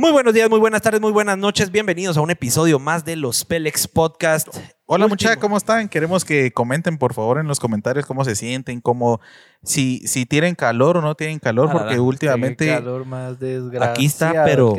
Muy buenos días, muy buenas tardes, muy buenas noches. Bienvenidos a un episodio más de los Pelex Podcast. Hola muchachos, ¿cómo están? Queremos que comenten por favor en los comentarios cómo se sienten, cómo si, si tienen calor o no tienen calor, Ah, porque últimamente calor más Aquí está, pero-.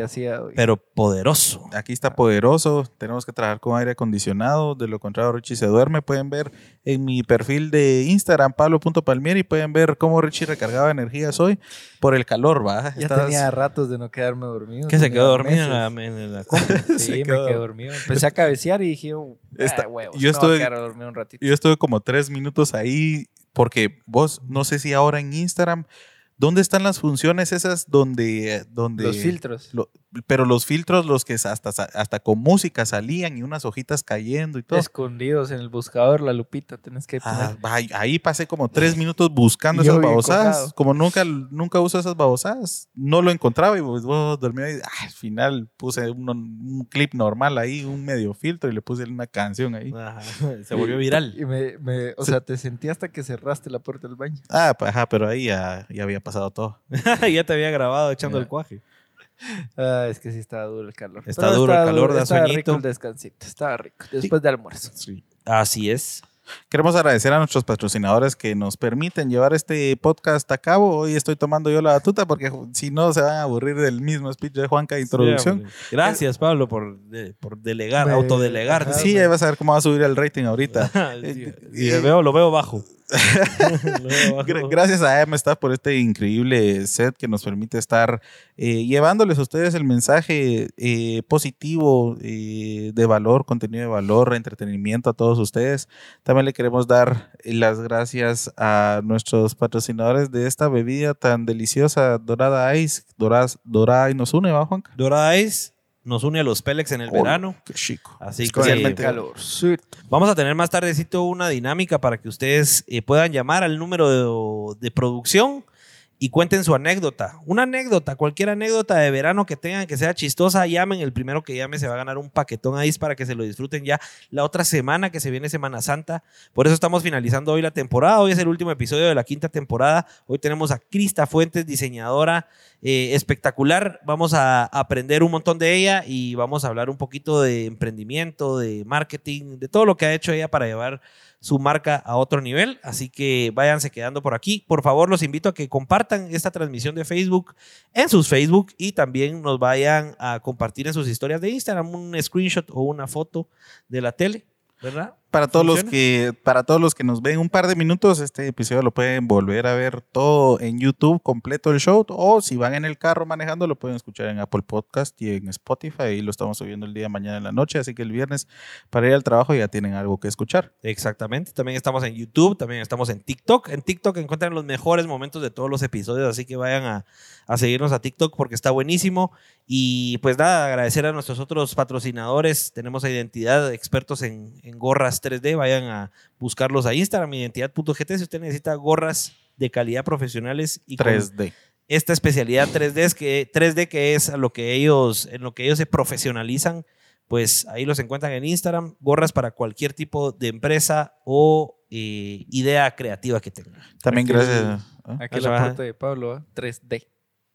Pero poderoso. aquí está poderoso, tenemos que trabajar con aire acondicionado, de lo contrario Richie se duerme. Pueden ver en mi perfil de Instagram, pablo.palmieri, pueden ver cómo Richie recargaba energías hoy por el calor, ¿va? ya Estás- tenía ratos de no quedarme dormido. Que se quedó dormido en la, en la. Sí, me quedó- quedé dormido. Empecé a cabecear y dije, oh, Está- ah, huevos, yo un ratito. Yo estuve como tres minutos ahí porque vos, no sé si ahora en Instagram, ¿dónde están las funciones esas donde... donde Los filtros. lo- pero los filtros, los que hasta, hasta con música salían y unas hojitas cayendo y todo. Escondidos en el buscador, la lupita, tenés que Ah, ahí, pasé como tres minutos buscando esas babosadas. Como nunca, nunca uso esas babosadas, no lo encontraba y pues, vos dormí ahí. Ah, al final puse un, un clip normal ahí, un medio filtro y le puse una canción ahí. Ajá, Se volvió viral. Y me, me- o sea, te sentí hasta que cerraste la puerta del baño. Ah, pues, ajá, pero ahí ya, ya había pasado todo. ya te había grabado echando el cuaje. Ah, es que sí estaba duro el calor. Está Pero duro el calor, da estaba sueñito. rico el descansito, estaba rico. Después de almuerzo. Así es. Queremos agradecer a nuestros patrocinadores que nos permiten llevar este podcast a cabo. Hoy estoy tomando yo la batuta porque si no se van a aburrir del mismo speech de Juanca de introducción. Sí. Gracias, Pablo, por, de- por delegar, Me- autodelegar. Sí, ahí vas a ver cómo va a subir el rating ahorita. Sí, Y- y veo, lo veo bajo. Gracias a Amstaff por este increíble set que nos permite estar eh, llevándoles a ustedes el mensaje eh, positivo eh, de valor, contenido de valor, entretenimiento a todos ustedes. También le queremos dar las gracias a nuestros patrocinadores de esta bebida tan deliciosa, Dorada Ice. Dorada, Dorada y nos une, ¿va, Juanca? Dora Ice nos une a los Pelex en el Oh, verano. Qué chico. Así Es que realmente- Calor. vamos a tener más tardecito una dinámica para que ustedes eh, puedan llamar al número de, de producción y cuenten su anécdota. Una anécdota, cualquier anécdota de verano que tengan que sea chistosa, llamen. El primero que llame se va a ganar un paquetón ahí para que se lo disfruten ya la otra semana que se viene Semana Santa. Por eso estamos finalizando hoy la temporada. Hoy es el último episodio de la quinta temporada. Hoy tenemos a Crista Fuentes, diseñadora eh, espectacular. Vamos a aprender un montón de ella y vamos a hablar un poquito de emprendimiento, de marketing, de todo lo que ha hecho ella para llevar su marca a otro nivel. Así que váyanse quedando por aquí. Por favor, los invito a que compartan esta transmisión de Facebook en sus Facebook y también nos vayan a compartir en sus historias de Instagram un screenshot o una foto de la tele, ¿verdad? Para todos, los que, para todos los que nos ven un par de minutos, este episodio lo pueden volver a ver todo en YouTube, completo el show, o si van en el carro manejando, lo pueden escuchar en Apple Podcast y en Spotify, y lo estamos subiendo el día de mañana en la noche, así que el viernes para ir al trabajo ya tienen algo que escuchar. Exactamente. También estamos en YouTube, también estamos en TikTok. En TikTok encuentran los mejores momentos de todos los episodios, así que vayan a, a seguirnos a TikTok porque está buenísimo. Y pues nada, agradecer a nuestros otros patrocinadores. Tenemos a Identidad, expertos en, en gorras 3D. Vayan a buscarlos a Instagram, identidad.gt, si usted necesita gorras de calidad profesionales y con 3D. esta especialidad 3D es que 3D que es a lo que ellos en lo que ellos se profesionalizan, pues ahí los encuentran en Instagram, gorras para cualquier tipo de empresa o eh, idea creativa que tengan. También Aquí- gracias. ¿ah? Aquí Eso la va. foto de Pablo, ¿ah? 3D.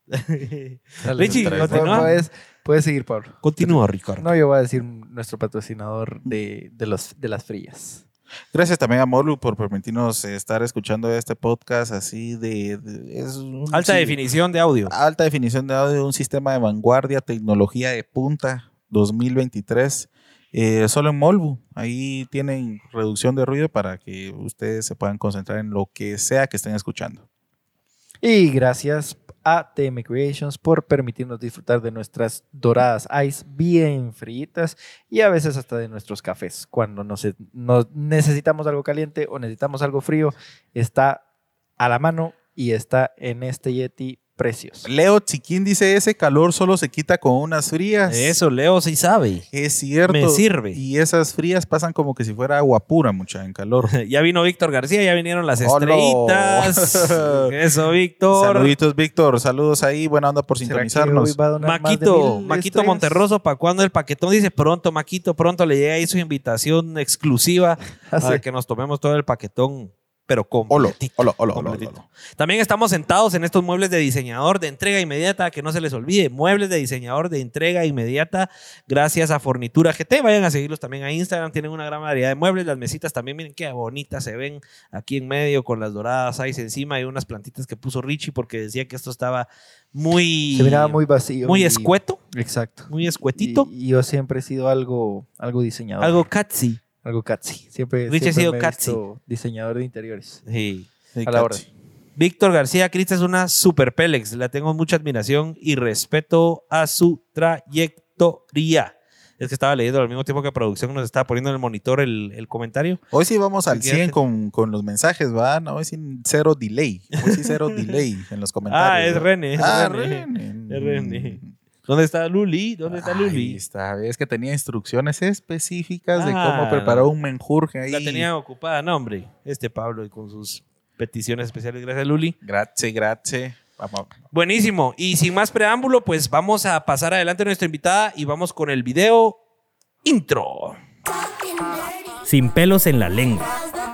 Dale, Richie, continúa. Puedes, puedes seguir, Pablo. Continúa, Ricardo. No, yo voy a decir nuestro patrocinador de, de, los, de las frías. Gracias también a Molu por permitirnos estar escuchando este podcast así de... de- es un- Alta sí, definición de audio. Alta definición de audio, un sistema de vanguardia, tecnología de punta 2023. eh, solo en Molbu. Ahí tienen reducción de ruido para que ustedes se puedan concentrar en lo que sea que estén escuchando. Y gracias a TM Creations por permitirnos disfrutar de nuestras doradas ice bien fritas y a veces hasta de nuestros cafés. Cuando nos, nos necesitamos algo caliente o necesitamos algo frío, está a la mano y está en este Yeti precioso. Leo Chiquín dice, ese calor solo se quita con unas frías. Eso, Leo sí sabe. Es cierto. Me sirve. Y esas frías pasan como que si fuera agua pura, mucha, en calor. Ya vino Víctor García, ya vinieron las Hola. estrellitas. Eso, Víctor. Saluditos, Víctor. Saludos ahí. Buena onda por ¿Será que hoy sintonizarnos. Maquito, Maquito estrellas? Monterroso, ¿para cuándo el paquetón? Dice pronto, Maquito, pronto le llega ahí su invitación exclusiva Ah, para que nos tomemos todo el paquetón pero completito. olo, olo, olo, completito. También estamos sentados en estos muebles de diseñador de entrega inmediata, que no se les olvide, muebles de diseñador de entrega inmediata, gracias a Fornitura GT. Vayan a seguirlos también a Instagram, tienen una gran variedad de muebles, las mesitas también, miren qué bonitas se ven aquí en medio con las doradas ahí encima y unas plantitas que puso Richie porque decía que esto estaba muy... Se miraba muy vacío. muy y- escueto, Exacto. muy escuetito, Y, y yo siempre he sido algo, algo diseñador. algo catchy. Algo catchy. Siempre, Rich ha sido me he catchy. visto diseñador de interiores. Sí. Sí, A la cachi. Víctor García Crista es una super Pélex. La tengo mucha admiración y respeto a su trayectoria. Es que estaba leyendo al mismo tiempo que producción nos estaba poniendo en el monitor el, el comentario. Hoy sí vamos al Sí, 100 quédate. con, con los mensajes, ¿va? No, hoy sin cero delay. Hoy sí cero delay en los comentarios. Ah, es ¿va? René. es Ah, René. René. Es René. ¿Dónde está Luli? ¿Dónde está Ahí Luli? está, es que tenía instrucciones específicas de Ah, cómo preparar un menjurje ahí. La tenía ocupada, no, hombre. Este Pablo y con sus peticiones especiales. Gracias, Luli. Grazie, grazie. Vamos. Buenísimo. Y sin más preámbulo, pues vamos a pasar adelante a nuestra invitada y vamos con el video intro. Sin pelos en la lengua.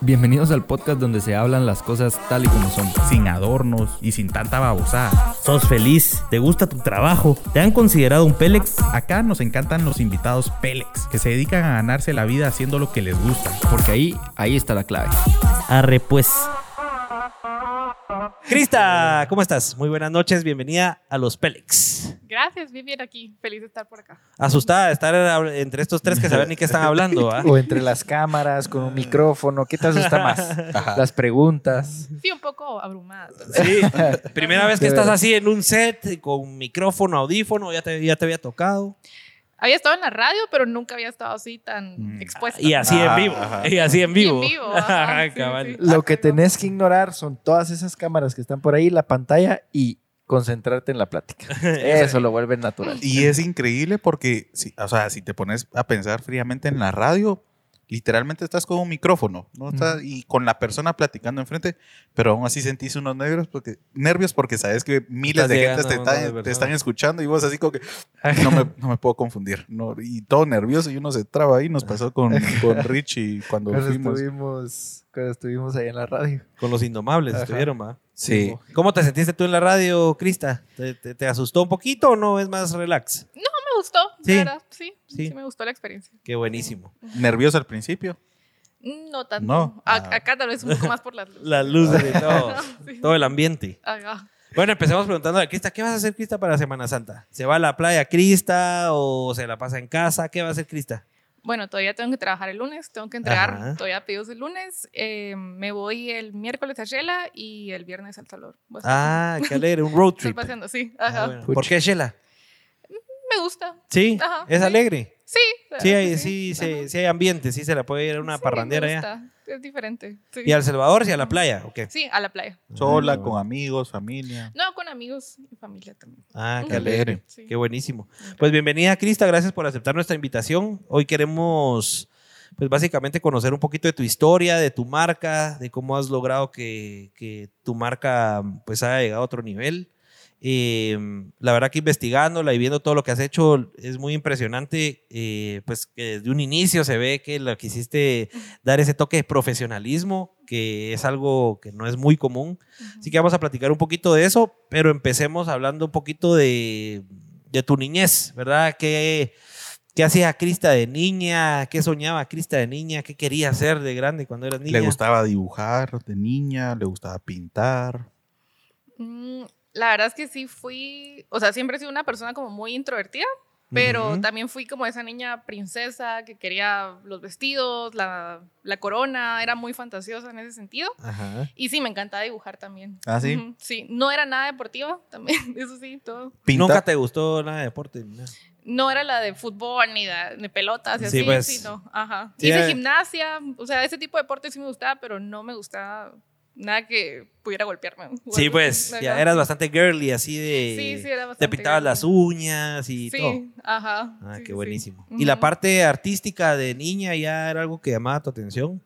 Bienvenidos al podcast donde se hablan las cosas tal y como son. Sin adornos y sin tanta babosada. ¿Sos feliz? ¿Te gusta tu trabajo? ¿Te han considerado un Pélex? Acá nos encantan los invitados Pélex, que se dedican a ganarse la vida haciendo lo que les gusta. Porque ahí, ahí está la clave. Arre pues. Crista, ¿cómo estás? Muy buenas noches, bienvenida a los Pélex. Gracias, bien, bien aquí. Feliz de estar por acá. Asustada de estar entre estos tres que saben ni qué están hablando, ¿ah? O entre las cámaras, con un micrófono. ¿Qué te asusta más? Las preguntas. Sí, un poco abrumada. Sí, primera vez que estás así en un set con micrófono, audífono, ya te, ya te había tocado. Había estado en la radio, pero nunca había estado así tan expuesta. Y así Ah, en vivo. ajá. Y así en Y vivo. en vivo, ajá, sí, Cabal. sí. Lo que tenés que ignorar son todas esas cámaras que están por ahí, la pantalla y concentrarte en la plática. Eso lo vuelve natural. Y es increíble porque, si, o sea, si te pones a pensar fríamente en la radio, literalmente estás con un micrófono, ¿no? Estás- y con la persona platicando enfrente, pero aún así sentís unos nervios porque, nervios porque sabes que miles Estás de gente te, de están- te personas. están escuchando y vos así como que no me, no me puedo confundir. No, y todo nervioso y uno se traba ahí. Nos pasó con, con Richie cuando Cuando fuimos. estuvimos, cuando estuvimos ahí en la radio. Con los indomables Ajá. estuvieron, ¿va? Sí. ¿Cómo te sentiste tú en la radio, Crista? ¿Te, te- te asustó un poquito o no es más relax? No me gustó, Sí. sí. verdad. Sí, Sí. sí, me gustó la experiencia. Qué buenísimo. Nervioso al principio. No tanto. No. A- Ah. Acá tal vez un poco más por las luces. Las luces y todo, Sí. todo el ambiente. Ajá. Bueno, empecemos preguntando a Crista, ¿qué vas a hacer Crista para Semana Santa? ¿Se va a la playa Crista o se la pasa en casa? ¿Qué va a hacer Crista? Bueno, todavía tengo que trabajar el lunes, tengo que entregar Ajá. todavía pedidos el lunes. Eh, me voy el miércoles a Shela y el viernes al Salvador. Ah, qué alegre, un road estoy trip. paseando, sí. Ah, Ajá. bueno. ¿Por qué Shela? Me gusta. Sí, Ajá, es sí. alegre. Sí. Sí, hay, sí, sí, sí hay ambiente, sí se la puede ir a una Sí, parrandera me ya. Es diferente. Sí. ¿Y a El Salvador y a la playa? ¿O qué? Sí, a la playa. Sola, con amigos, familia. No, con amigos y familia también. Ah, qué alegre. Sí. Qué buenísimo. Pues bienvenida, Crista. Gracias por aceptar nuestra invitación. Hoy queremos, pues básicamente conocer un poquito de tu historia, de tu marca, de cómo has logrado que, que tu marca pues haya llegado a otro nivel. Eh, la verdad que investigándola y viendo todo lo que has hecho es muy impresionante, eh, pues que desde un inicio se ve que lo quisiste dar ese toque de profesionalismo, que es algo que no es muy común. Así que vamos a platicar un poquito de eso, pero empecemos hablando un poquito de, de tu niñez, ¿verdad? ¿Qué, qué hacía Crista de niña? ¿Qué soñaba Crista de niña? ¿Qué quería hacer de grande cuando eras niña? Le gustaba dibujar de niña, le gustaba pintar. Mm, La verdad es que sí fui, o sea, siempre he sido una persona como muy introvertida, pero Ujú. también fui como esa niña princesa que quería los vestidos, la, la corona, era muy fantasiosa en ese sentido. Ajá. Y sí, me encantaba dibujar también. ¿Ah, sí? Ujú, Sí, no era nada deportiva también, eso sí, todo. Pinta- ¿Nunca te gustó nada de deporte? No. No era la de fútbol ni de, de pelotas y Sí, así, pues. sí, no, ajá. Sí, Hice eh. gimnasia, o sea, ese tipo de deporte sí me gustaba, pero no me gustaba nada que pudiera golpearme. Sí, pues, ya eras bastante girly, así de... Sí, sí, era Te bastante pintabas girly. las uñas y Sí, todo. ajá. Ah, sí, qué sí. buenísimo. ¿Y la parte artística de niña ya era algo que llamaba tu atención?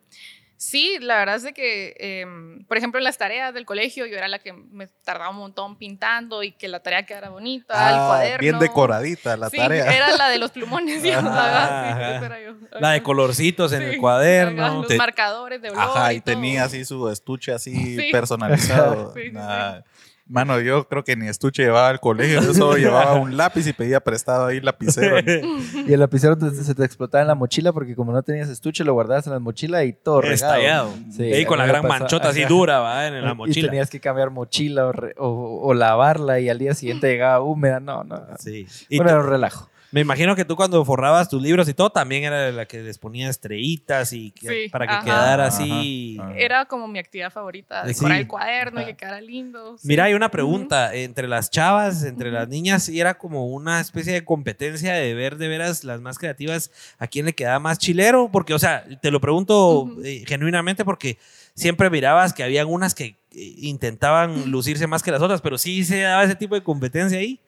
Sí, la verdad es de que, em, por ejemplo, en las tareas del colegio yo era la que me tardaba un montón pintando y que la tarea quedara bonita, el Ah, cuaderno. bien decoradita la Sí, tarea. era la de los plumones. sí, ajá, sí, Ajá. esa era yo. La de colorcitos en Sí, el cuaderno. Los Te- marcadores de olor. Ajá, y tenía así su estuche así Sí. personalizado. Nah. Mano, yo creo que ni estuche llevaba al colegio, yo solo llevaba un lápiz y pedía prestado ahí lapicero. Y el lapicero te- se te explotaba en la mochila porque como no tenías estuche, lo guardabas en la mochila y todo regado. Estallado. Sí, y con la me gran pasó- manchota así ajá. dura, ¿va? En la Y mochila. tenías que cambiar mochila o, re- o- o lavarla y al día siguiente llegaba húmeda. No, no. Sí. Y Bueno, era un relajo. Me imagino que tú cuando forrabas tus libros y todo, también era la que les ponía estrellitas y que- Sí, para que ajá. quedara Ajá, así. ajá. Era como mi actividad favorita, Sí. decorar el cuaderno y que quedara lindo. sí. Mira, hay una pregunta. Entre las chavas, entre las niñas, y era como una especie de competencia de ver de veras las más creativas a quién le quedaba más chilero. Porque, o sea, te lo pregunto eh, genuinamente porque siempre mirabas que habían unas que eh, intentaban lucirse más que las otras, pero sí se daba ese tipo de competencia ahí.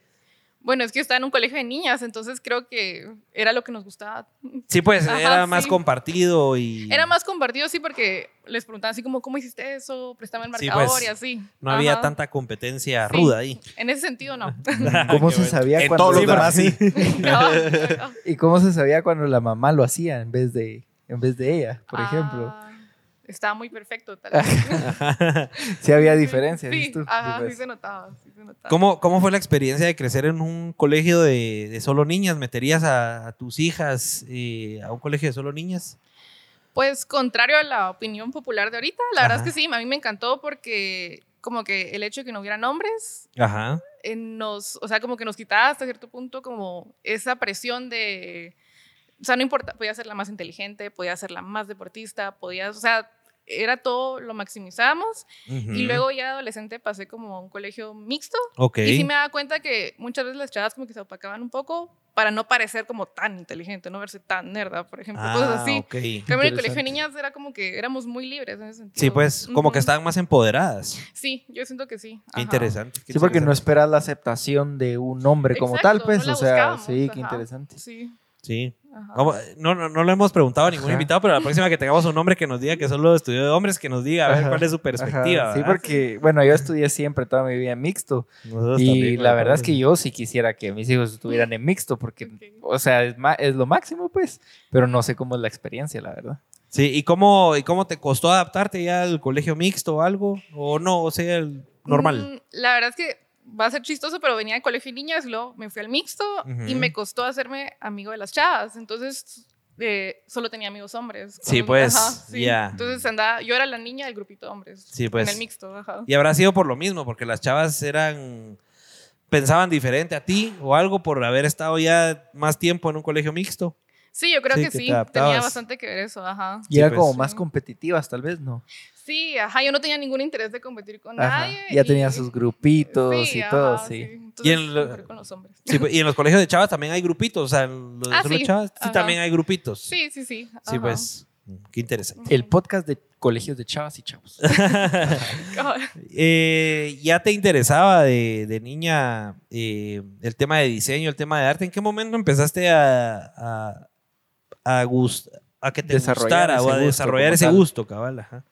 Bueno, es que yo estaba en un colegio de niñas, entonces creo que era lo que nos gustaba. Sí, pues Ajá, era más sí. compartido y Era más compartido, sí, porque les preguntaban así como, ¿cómo hiciste eso? Préstame el Sí, marcador pues, y así. no había tanta competencia Sí. ruda ahí. En ese sentido, no. ¿Cómo se sabía En cuando todos los Sí, demás sí. No. y cómo se sabía cuando la mamá lo hacía en vez de en vez de ella, por ejemplo? Estaba muy perfecto, tal vez. Sí había diferencias. Sí, tú. ajá, Sí, pues. sí se notaba, sí se notaba. ¿Cómo, ¿Cómo fue la experiencia de crecer en un colegio de, de solo niñas? ¿Meterías a, a tus hijas eh, a un colegio de solo niñas? Pues contrario a la opinión popular de ahorita, la verdad es que sí, a mí me encantó porque como que el hecho de que no hubieran hombres Ajá. eh, nos, o sea, como que nos quitaba hasta cierto punto como esa presión de, o sea, no importa, podía ser la más inteligente, podía ser la más deportista, podía, o sea, era todo, lo maximizábamos. Y luego ya adolescente pasé como a un colegio mixto Ok. y sí me daba cuenta que muchas veces las chavas como que se opacaban un poco para no parecer como tan inteligente, no verse tan nerda, por ejemplo, cosas Ah, así. ok. En cambio, en el colegio de niñas era como que éramos muy libres en ese sentido. Sí, pues, como que estaban más empoderadas. Sí, yo siento que sí. Qué interesante. qué Sí, porque no esperas la aceptación de un hombre como Exacto, tal, pues, no la o sea, sí, qué ajá. interesante. Sí. Sí. ¿Cómo? No, no, no lo hemos preguntado a ningún Ajá. invitado, pero la próxima que tengamos un hombre que nos diga que solo estudió de hombres, que nos diga a ver Ajá, cuál es su perspectiva. Sí, porque, bueno, yo estudié siempre toda mi vida en mixto. Nosotros Y también, la verdad es que yo sí quisiera que mis hijos estuvieran en mixto, porque, o sea, es, es lo máximo, pues, pero no sé cómo es la experiencia, la verdad. Sí, ¿y cómo, ¿y cómo te costó adaptarte ya al colegio mixto o algo? ¿O no? O sea, el normal. Mm, la verdad es que va a ser chistoso, pero venía de colegio de niñas luego me fui al mixto y me costó hacerme amigo de las chavas. Entonces, eh, solo tenía amigos hombres. Sí, pues, sí. ya. Entonces andaba, yo era la niña del grupito de hombres. Sí, pues. En el mixto, ajá. Y habrá sido por lo mismo, porque las chavas eran. pensaban diferente a ti o algo por haber estado ya más tiempo en un colegio mixto. Sí, yo creo Sí, que, sí. Tenía bastante que ver eso, ajá. Y Sí, era pues. como más competitivas, tal vez, ¿no? Sí, ajá, yo no tenía ningún interés de competir con Ajá. nadie. Ya y- tenía sus grupitos Sí, y ajá, todo, sí. Entonces, Y en lo- con los hombres. Sí, pues, y en los colegios de chavas también hay grupitos, o sea, en los de Ah, sí. chavas sí también hay grupitos. Sí, sí, sí. Sí, pues, qué interesante. El podcast de colegios de chavas y chavos. Eh, ¿Ya te interesaba de, de niña eh, el tema de diseño, el tema de arte? ¿En qué momento empezaste a, a, a, gust- a que te Desarrollar gustara o a desarrollar ese gusto, cabal? Ajá.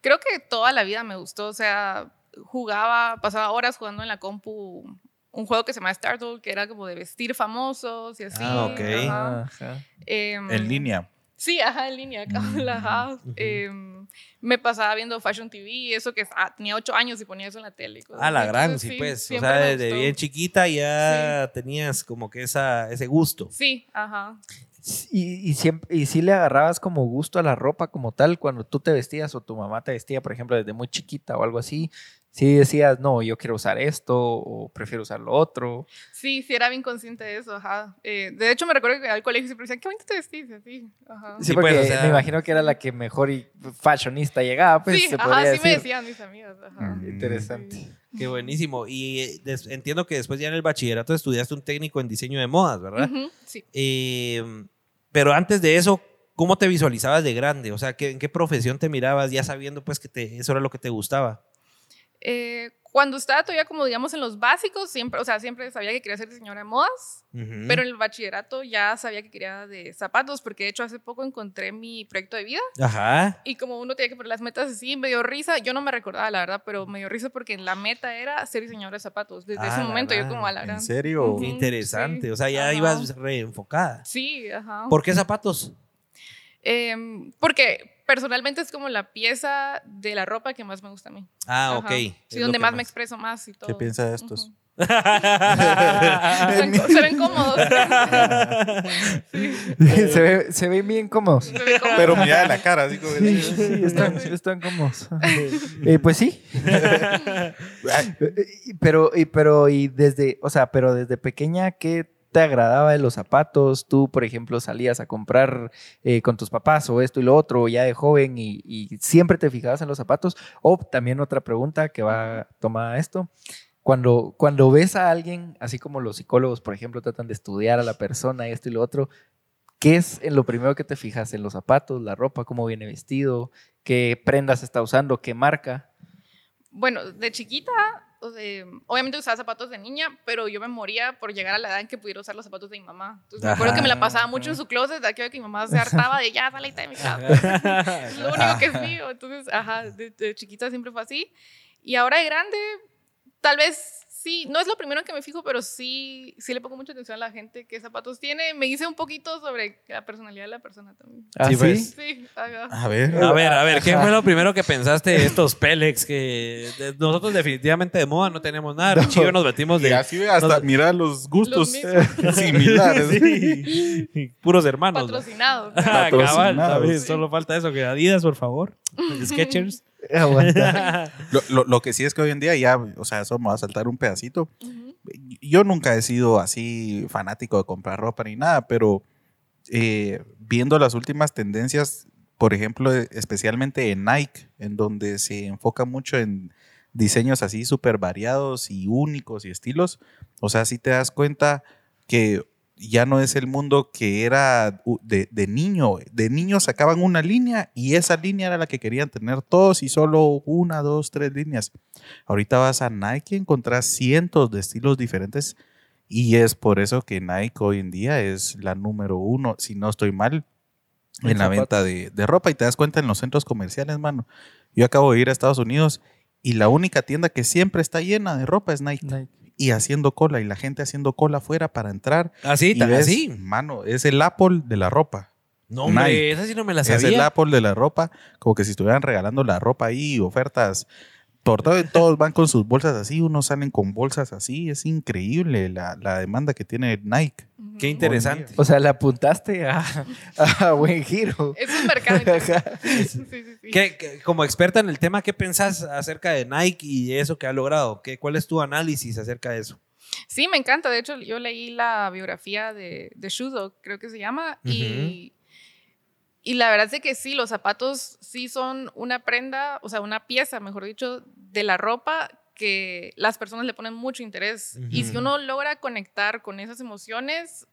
Creo que toda la vida me gustó, o sea, jugaba, pasaba horas jugando en la compu un juego que se llama Startle, que era como de vestir famosos y así. Ah, ok. ajá. Ajá. Em, En línea. Sí, ajá, en línea, cabal, ajá. Em, me pasaba viendo Fashion TV, eso que ah, tenía ocho años y ponía eso en la tele. cosas Ah, la gran, Entonces, sí, pues. O sea, desde bien chiquita ya tenías como que esa, ese gusto. Sí, ajá. Y, y, siempre, y sí le agarrabas como gusto a la ropa como tal cuando tú te vestías o tu mamá te vestía, por ejemplo, desde muy chiquita o algo así. Sí decías, no, yo quiero usar esto o prefiero usar lo otro. Sí, sí, era bien consciente de eso, ajá. Eh, de hecho, me recuerdo que al colegio siempre decían, qué bonito te vestís, así. Ajá. Sí, Sí, porque pues, o sea- me imagino que era la que mejor y fashionista llegaba, pues sí, se ajá, podría sí me decían mis amigas, ajá. Mm. Interesante. Qué buenísimo. Y eh, des- entiendo que después ya en el bachillerato estudiaste un técnico en diseño de modas, ¿verdad? Ujú, sí. Eh, pero antes de eso, ¿cómo te visualizabas de grande? O sea, ¿qué- ¿en qué profesión te mirabas ya sabiendo pues que te, eso era lo que te gustaba? Eh, cuando estaba todavía como digamos en los básicos, siempre, o sea, siempre sabía que quería ser diseñadora de modas, pero en el bachillerato ya sabía que quería de zapatos, porque de hecho hace poco encontré mi proyecto de vida Ajá. y como uno tiene que poner las metas así, me dio risa, yo no me recordaba la verdad, pero me dio risa porque la meta era ser diseñadora de zapatos. Desde Ah, ese la momento yo como a la ¿En gran... serio? Qué interesante. sí. O sea, ya Ajá. ibas reenfocada. Sí, ajá. ¿Por qué zapatos? Em, porque personalmente es como la pieza de la ropa que más me gusta a mí. Ah, Ajá. ok. Sí, Es donde más me expreso más y todo. ¿Qué piensa de estos? Se, ven, se ven cómodos. se, ve- se ven bien cómodos. Se ven cómodos. Pero mira la cara, así como... Sí, sí, están, están cómodos. Eh, pues sí. Eh, Pero, y, pero, y desde, o sea, pero desde pequeña, ¿qué te agradaba de los zapatos? Tú, por ejemplo, salías a comprar eh, con tus papás o esto y lo otro, ya de joven, y, siempre te fijabas en los zapatos. O también otra pregunta que va tomada a esto. Cuando, cuando ves a alguien, así como los psicólogos, por ejemplo, tratan de estudiar a la persona esto y lo otro, ¿qué es en lo primero que te fijas? ¿En los zapatos, la ropa, cómo viene vestido, qué prendas está usando, qué marca? Bueno, de chiquita, obviamente usaba zapatos de niña, pero yo me moría por llegar a la edad en que pudiera usar los zapatos de mi mamá. Entonces me acuerdo que me la pasaba mucho en su closet, de aquello que mi mamá se hartaba de ya, salite de mi casa. Es lo único que es mío. Entonces, ajá, de, de chiquita siempre fue así. Y ahora de grande, tal vez sí, no es lo primero en que me fijo, pero sí, sí le pongo mucha atención a la gente qué zapatos tiene. Me hice un poquito sobre la personalidad de la persona también. ¿Ah, Sí, sí? pues. Sí. A ver. A ver, a ver, ¿qué fue lo primero que pensaste de estos Pelex? Que de- nosotros definitivamente de moda no tenemos nada. Y yo nos metimos Y de... así ve, hasta nos- mira los gustos similares. Sí, Puros hermanos. ¿no? Patrocinado. Ah, cabal, Patrocinados. ¿sabes? Solo falta eso, que Adidas, por favor. Sketchers. Aguanta. Lo, lo- lo que sí es que hoy en día ya, o sea, eso me va a saltar un pedacito. Yo nunca he sido así fanático de comprar ropa ni nada, pero eh, viendo las últimas tendencias, por ejemplo, eh, especialmente en Nike, en donde se enfoca mucho en diseños así súper variados y únicos y estilos, o sea, si te das cuenta que ya no es el mundo que era de, de niño. De niño sacaban una línea y esa línea era la que querían tener todos y solo una, dos, tres líneas. Ahorita vas a Nike y encontrás cientos de estilos diferentes y es por eso que Nike hoy en día es la número uno, si no estoy mal, En en la venta de, de ropa y te das cuenta en los centros comerciales, mano. Yo acabo de ir a Estados Unidos y la única tienda que siempre está llena de ropa es Nike. Nike. Y haciendo cola y la gente haciendo cola afuera para entrar. Así, y ves, así. Mano, es el Apple de la ropa. No, hombre, Nike. esa sí no me la Es el sabía. Apple de la ropa, como que si estuvieran regalando la ropa ahí, ofertas. Por todo, todos van con sus bolsas así, unos salen con bolsas así. Es increíble la, la demanda que tiene Nike. Qué interesante. O sea, le apuntaste a, a buen giro. Es un mercado. interesante. sí, sí, sí. ¿Qué- qué- como experta en el tema, ¿qué pensás acerca de Nike y de eso que ha logrado? ¿Qué, ¿Cuál es tu análisis acerca de eso? Sí, me encanta. De hecho, yo leí la biografía de, de Shudo, creo que se llama, y, y la verdad es que sí, los zapatos sí son una prenda, o sea, una pieza, mejor dicho, de la ropa que las personas le ponen mucho interés. Y si uno logra conectar con esas emociones,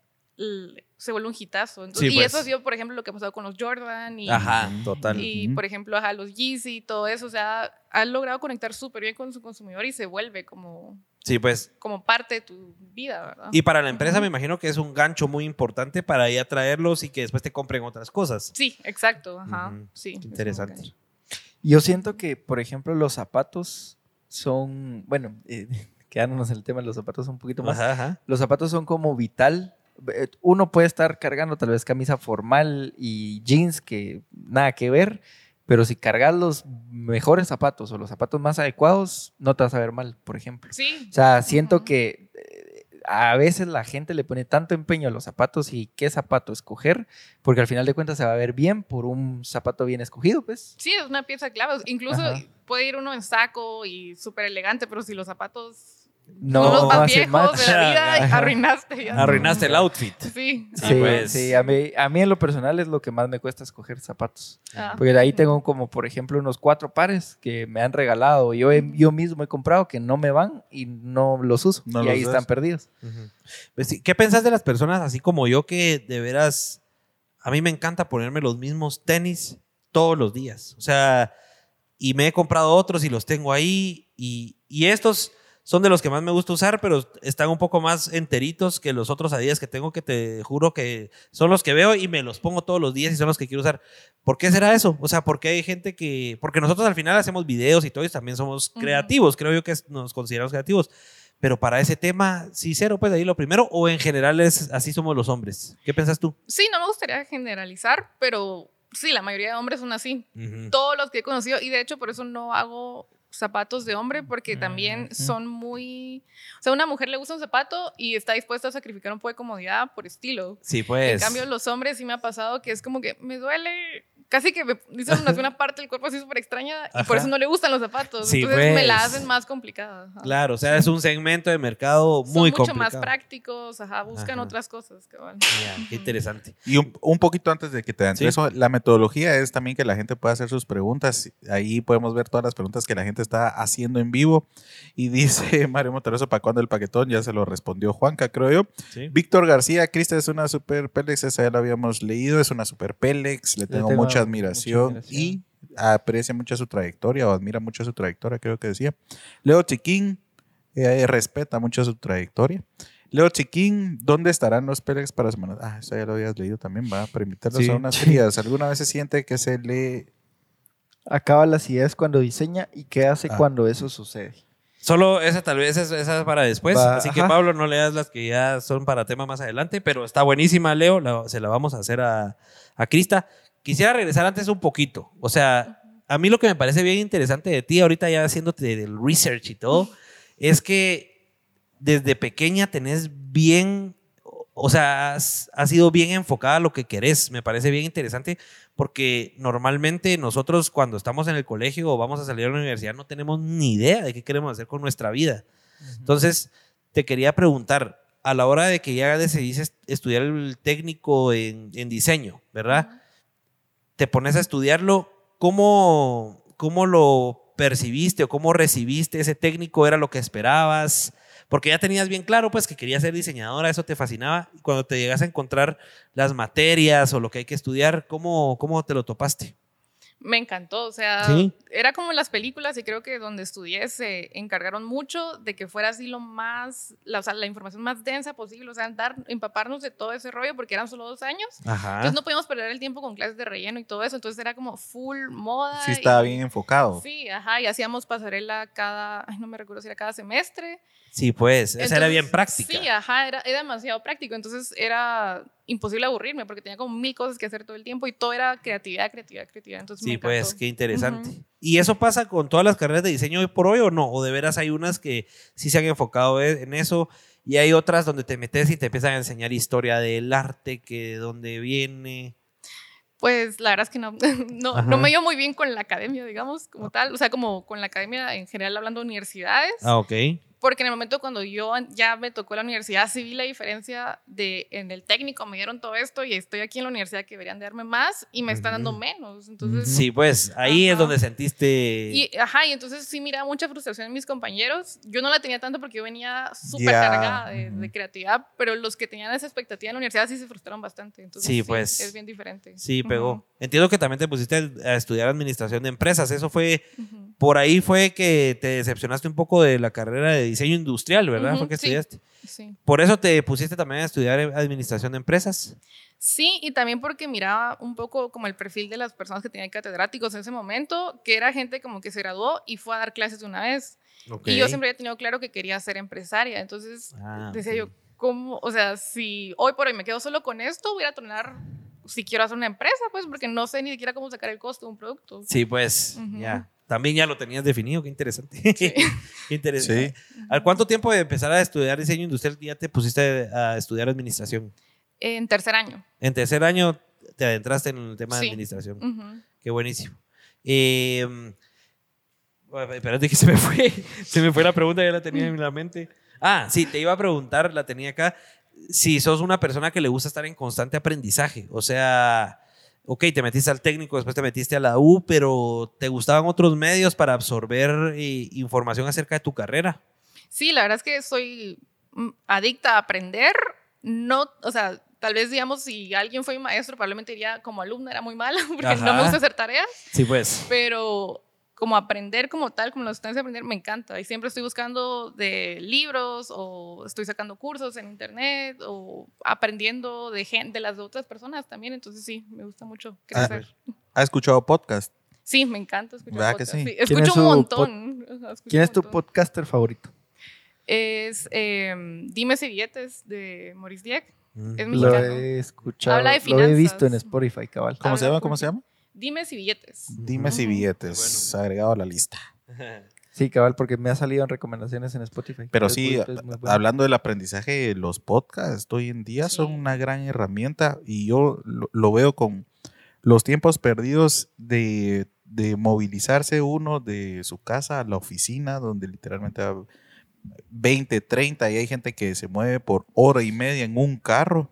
se vuelve un hitazo. Entonces, Sí, y pues. eso ha sido, por ejemplo, lo que ha pasado con los Jordan y, Ajá, total. y por ejemplo, ajá, los Yeezy y todo eso. O sea, han logrado conectar súper bien con su consumidor y se vuelve como, Sí, pues. como parte de tu vida, ¿verdad? Y para la empresa me imagino que es un gancho muy importante para ahí atraerlos y que después te compren otras cosas. Sí, exacto. Ajá. Sí. Interesante. Yo siento que, por ejemplo, los zapatos son, bueno, eh, quedándonos en el tema de los zapatos un poquito más. Ajá, ajá. Los zapatos son como vital. Eh, Uno puede estar cargando tal vez camisa formal y jeans que nada que ver, pero si cargas los mejores zapatos o los zapatos más adecuados, no te vas a ver mal, por ejemplo. Sí. O sea, siento que eh, a veces la gente le pone tanto empeño a los zapatos y qué zapato escoger, porque al final de cuentas se va a ver bien por un zapato bien escogido, pues. Sí, es una pieza clave. Incluso Ajá. puede ir uno en saco y súper elegante, pero si los zapatos No, son los más viejos match. de la vida, Ajá. arruinaste. ya. Arruinaste el outfit. Sí. Sí, Sí, pues. sí, a mí, a mí en lo personal es lo que más me cuesta escoger zapatos. Ah. Porque de ahí tengo como, por ejemplo, unos cuatro pares que me han regalado. Yo, he- yo mismo he comprado que no me van y no los uso. No y los ahí ves. están perdidos. Pues sí, ¿Qué pensás de las personas así como yo que de veras, a mí me encanta ponerme los mismos tenis todos los días? O sea, y me he comprado otros y los tengo ahí y, y estos son de los que más me gusta usar, pero están un poco más enteritos que los otros Adidas que tengo que te juro que son los que veo y me los pongo todos los días y son los que quiero usar. ¿Por qué será eso? O sea, porque hay gente que... Porque nosotros al final hacemos videos y todo y también somos creativos, creo yo que nos consideramos creativos. Pero para ese tema, sí, cero, pues ahí lo primero, o en general es así somos los hombres. ¿Qué piensas tú? Sí, no me gustaría generalizar, pero sí, la mayoría de hombres son así. Todos los que he conocido, y de hecho por eso no hago zapatos de hombre, porque también son muy... O sea, una mujer le gusta un zapato y está dispuesta a sacrificar un poco de comodidad por estilo. Sí, pues. En cambio, los hombres sí me ha pasado que es como que me duele, casi que me dicen una, una parte del cuerpo así súper extraña y por eso no le gustan los zapatos. Sí, Entonces me la pues. hacen más complicada. ajá. Claro, o sea, es un segmento de mercado Son muy mucho complicado. más prácticos, ajá, buscan Ajá. otras cosas. cabal. Ya, qué Ujú. interesante. Y un, un poquito antes de que te den Sí. eso, la metodología es también que la gente pueda hacer sus preguntas. Ahí podemos ver todas las preguntas que la gente está haciendo en vivo. Y dice Mario Monteroso, ¿para cuándo el paquetón? Ya se lo respondió Juanca, creo yo. Sí. Víctor García, Crista es una super Pélex, esa ya la habíamos leído, es una super Pélex, le tengo, tengo mucha mucha admiración, admiración. y aprecia mucho su trayectoria o admira mucho su trayectoria, creo que decía. Leo Chiquín, eh, respeta mucho su trayectoria. Leo Chiquín, ¿dónde estarán los Pélex para semana? Ah, eso ya lo habías leído también, va, para invitarlos Sí. a unas frías. ¿Alguna vez se siente que se le... Acaba las ideas cuando diseña y qué hace Ah. cuando eso sucede. Solo esa tal vez es, esa es para después. Va, así que. Pablo, no leas las que ya son para tema más adelante, pero está buenísima, Leo. la- se la vamos a hacer a, a Crista. Quisiera regresar antes un poquito. O sea, a mí lo que me parece bien interesante de ti, ahorita ya haciéndote del research y todo, es que desde pequeña tenés bien, o sea, has, has sido bien enfocada a lo que querés. Me parece bien interesante porque normalmente nosotros cuando estamos en el colegio o vamos a salir a la universidad no tenemos ni idea de qué queremos hacer con nuestra vida. Entonces, te quería preguntar, a la hora de que ya decidiste est- estudiar el técnico en, en diseño, ¿verdad? Te pones a estudiarlo, ¿cómo, ¿cómo lo percibiste o cómo recibiste ese técnico? ¿Era lo que esperabas? Porque ya tenías bien claro, pues, que querías ser diseñadora, eso te fascinaba. Y Cuando te llegas a encontrar las materias o lo que hay que estudiar, ¿cómo, cómo te lo topaste? Me encantó, o sea, Sí. era como las películas y creo que donde estudié se encargaron mucho de que fuera así lo más, la, o sea, la información más densa posible, o sea, dar, empaparnos de todo ese rollo porque eran solo dos años. Ajá. Entonces no podíamos perder el tiempo con clases de relleno y todo eso, entonces era como full moda. Sí estaba y- bien enfocado. Sí, ajá, y hacíamos pasarela cada, ay, no me recuerdo si era cada semestre. Sí, pues, esa era Entonces, bien práctica. Sí, ajá, era, era demasiado práctico. Entonces era imposible aburrirme porque tenía como mil cosas que hacer todo el tiempo y todo era creatividad, creatividad, creatividad. Entonces me Sí, pues, encantó. qué interesante. ¿Y eso pasa con todas las carreras de diseño hoy por hoy o no? ¿O de veras hay unas que sí se han enfocado e- en eso y hay otras donde te metes y te empiezan a enseñar historia del arte, que de dónde viene? Pues la verdad es que no, no, no me dio muy bien con la academia, digamos, como tal. O sea, como con la academia en general, hablando de universidades. Ah, ok. Porque en el momento cuando yo ya me tocó la universidad, sí vi la diferencia de en el técnico me dieron todo esto y estoy aquí en la universidad que deberían darme más y me están dando menos. Entonces, Sí, pues, ahí es donde sentiste... Y, ajá, y entonces sí miraba mucha frustración en mis compañeros. Yo no la tenía tanto porque yo venía súper cargada de, de creatividad, pero los que tenían esa expectativa en la universidad sí se frustraron bastante. Entonces, Sí, pues. Es bien diferente. Sí, pegó. Entiendo que también te pusiste a estudiar administración de empresas. Eso fue. Por ahí fue que te decepcionaste un poco de la carrera de diseño industrial, ¿verdad? Ujú, Fue que sí. estudiaste. Sí. Por eso te pusiste también a estudiar administración de empresas. Sí, y también porque miraba un poco como el perfil de las personas que tenían catedráticos en ese momento, que era gente como que se graduó y fue a dar clases de una vez. Y yo siempre había tenido claro que quería ser empresaria. Entonces Ah, decía yo, ¿cómo? O sea, si hoy por hoy me quedo solo con esto, voy a tornar si quiero hacer una empresa, pues, porque no sé ni siquiera cómo sacar el costo de un producto. Sí, pues, ya. También ya lo tenías definido, qué interesante. qué interesante. Sí. ¿Al cuánto tiempo de empezar a estudiar diseño industrial ya te pusiste a estudiar administración? En tercer año. En tercer año te adentraste en el tema de Sí. administración. Ujú. Qué buenísimo. Eh, bueno, espérate que se me fue. Se me fue la pregunta, ya la tenía en la mente. Ah, sí, te iba a preguntar, la tenía acá. Si sos una persona que le gusta estar en constante aprendizaje. O sea, ok, te metiste al técnico, después te metiste a la U, pero ¿te gustaban otros medios para absorber eh, información acerca de tu carrera? Sí, la verdad es que soy mm, adicta a aprender. No, o sea, tal vez, digamos, si alguien fue mi maestro, probablemente diría como alumna era muy mala porque no Ajá. me gusta hacer tareas. Sí, pues. Pero como aprender como tal, como la sustancia de aprender, me encanta. Y siempre estoy buscando de libros o estoy sacando cursos en internet o aprendiendo de, gen- de las otras personas también. Entonces sí, me gusta mucho Ah, crecer. ¿Ha escuchado podcast? Sí, me encanta escuchar ¿Verdad que podcast, sí? ¿Quién es Escucho un montón. Escucho ¿Quién es tu montón. podcaster favorito? Es eh, Dime si billetes de Maurice Dieck. Mm. Es Lo mexicano. he escuchado, Habla de lo he visto en. Spotify, cabal. ¿Cómo se llama? ¿Cómo se llama? Dime si billetes. Dime si billetes. Agregado a la lista. Sí, cabal, porque me ha salido en recomendaciones en Spotify. Pero sí, bueno. hablando del aprendizaje, los podcasts hoy en día son una gran herramienta y yo lo, lo veo con los tiempos perdidos de, de movilizarse uno de su casa a la oficina, donde literalmente va 20, 30 y hay gente que se mueve por hora y media en un carro.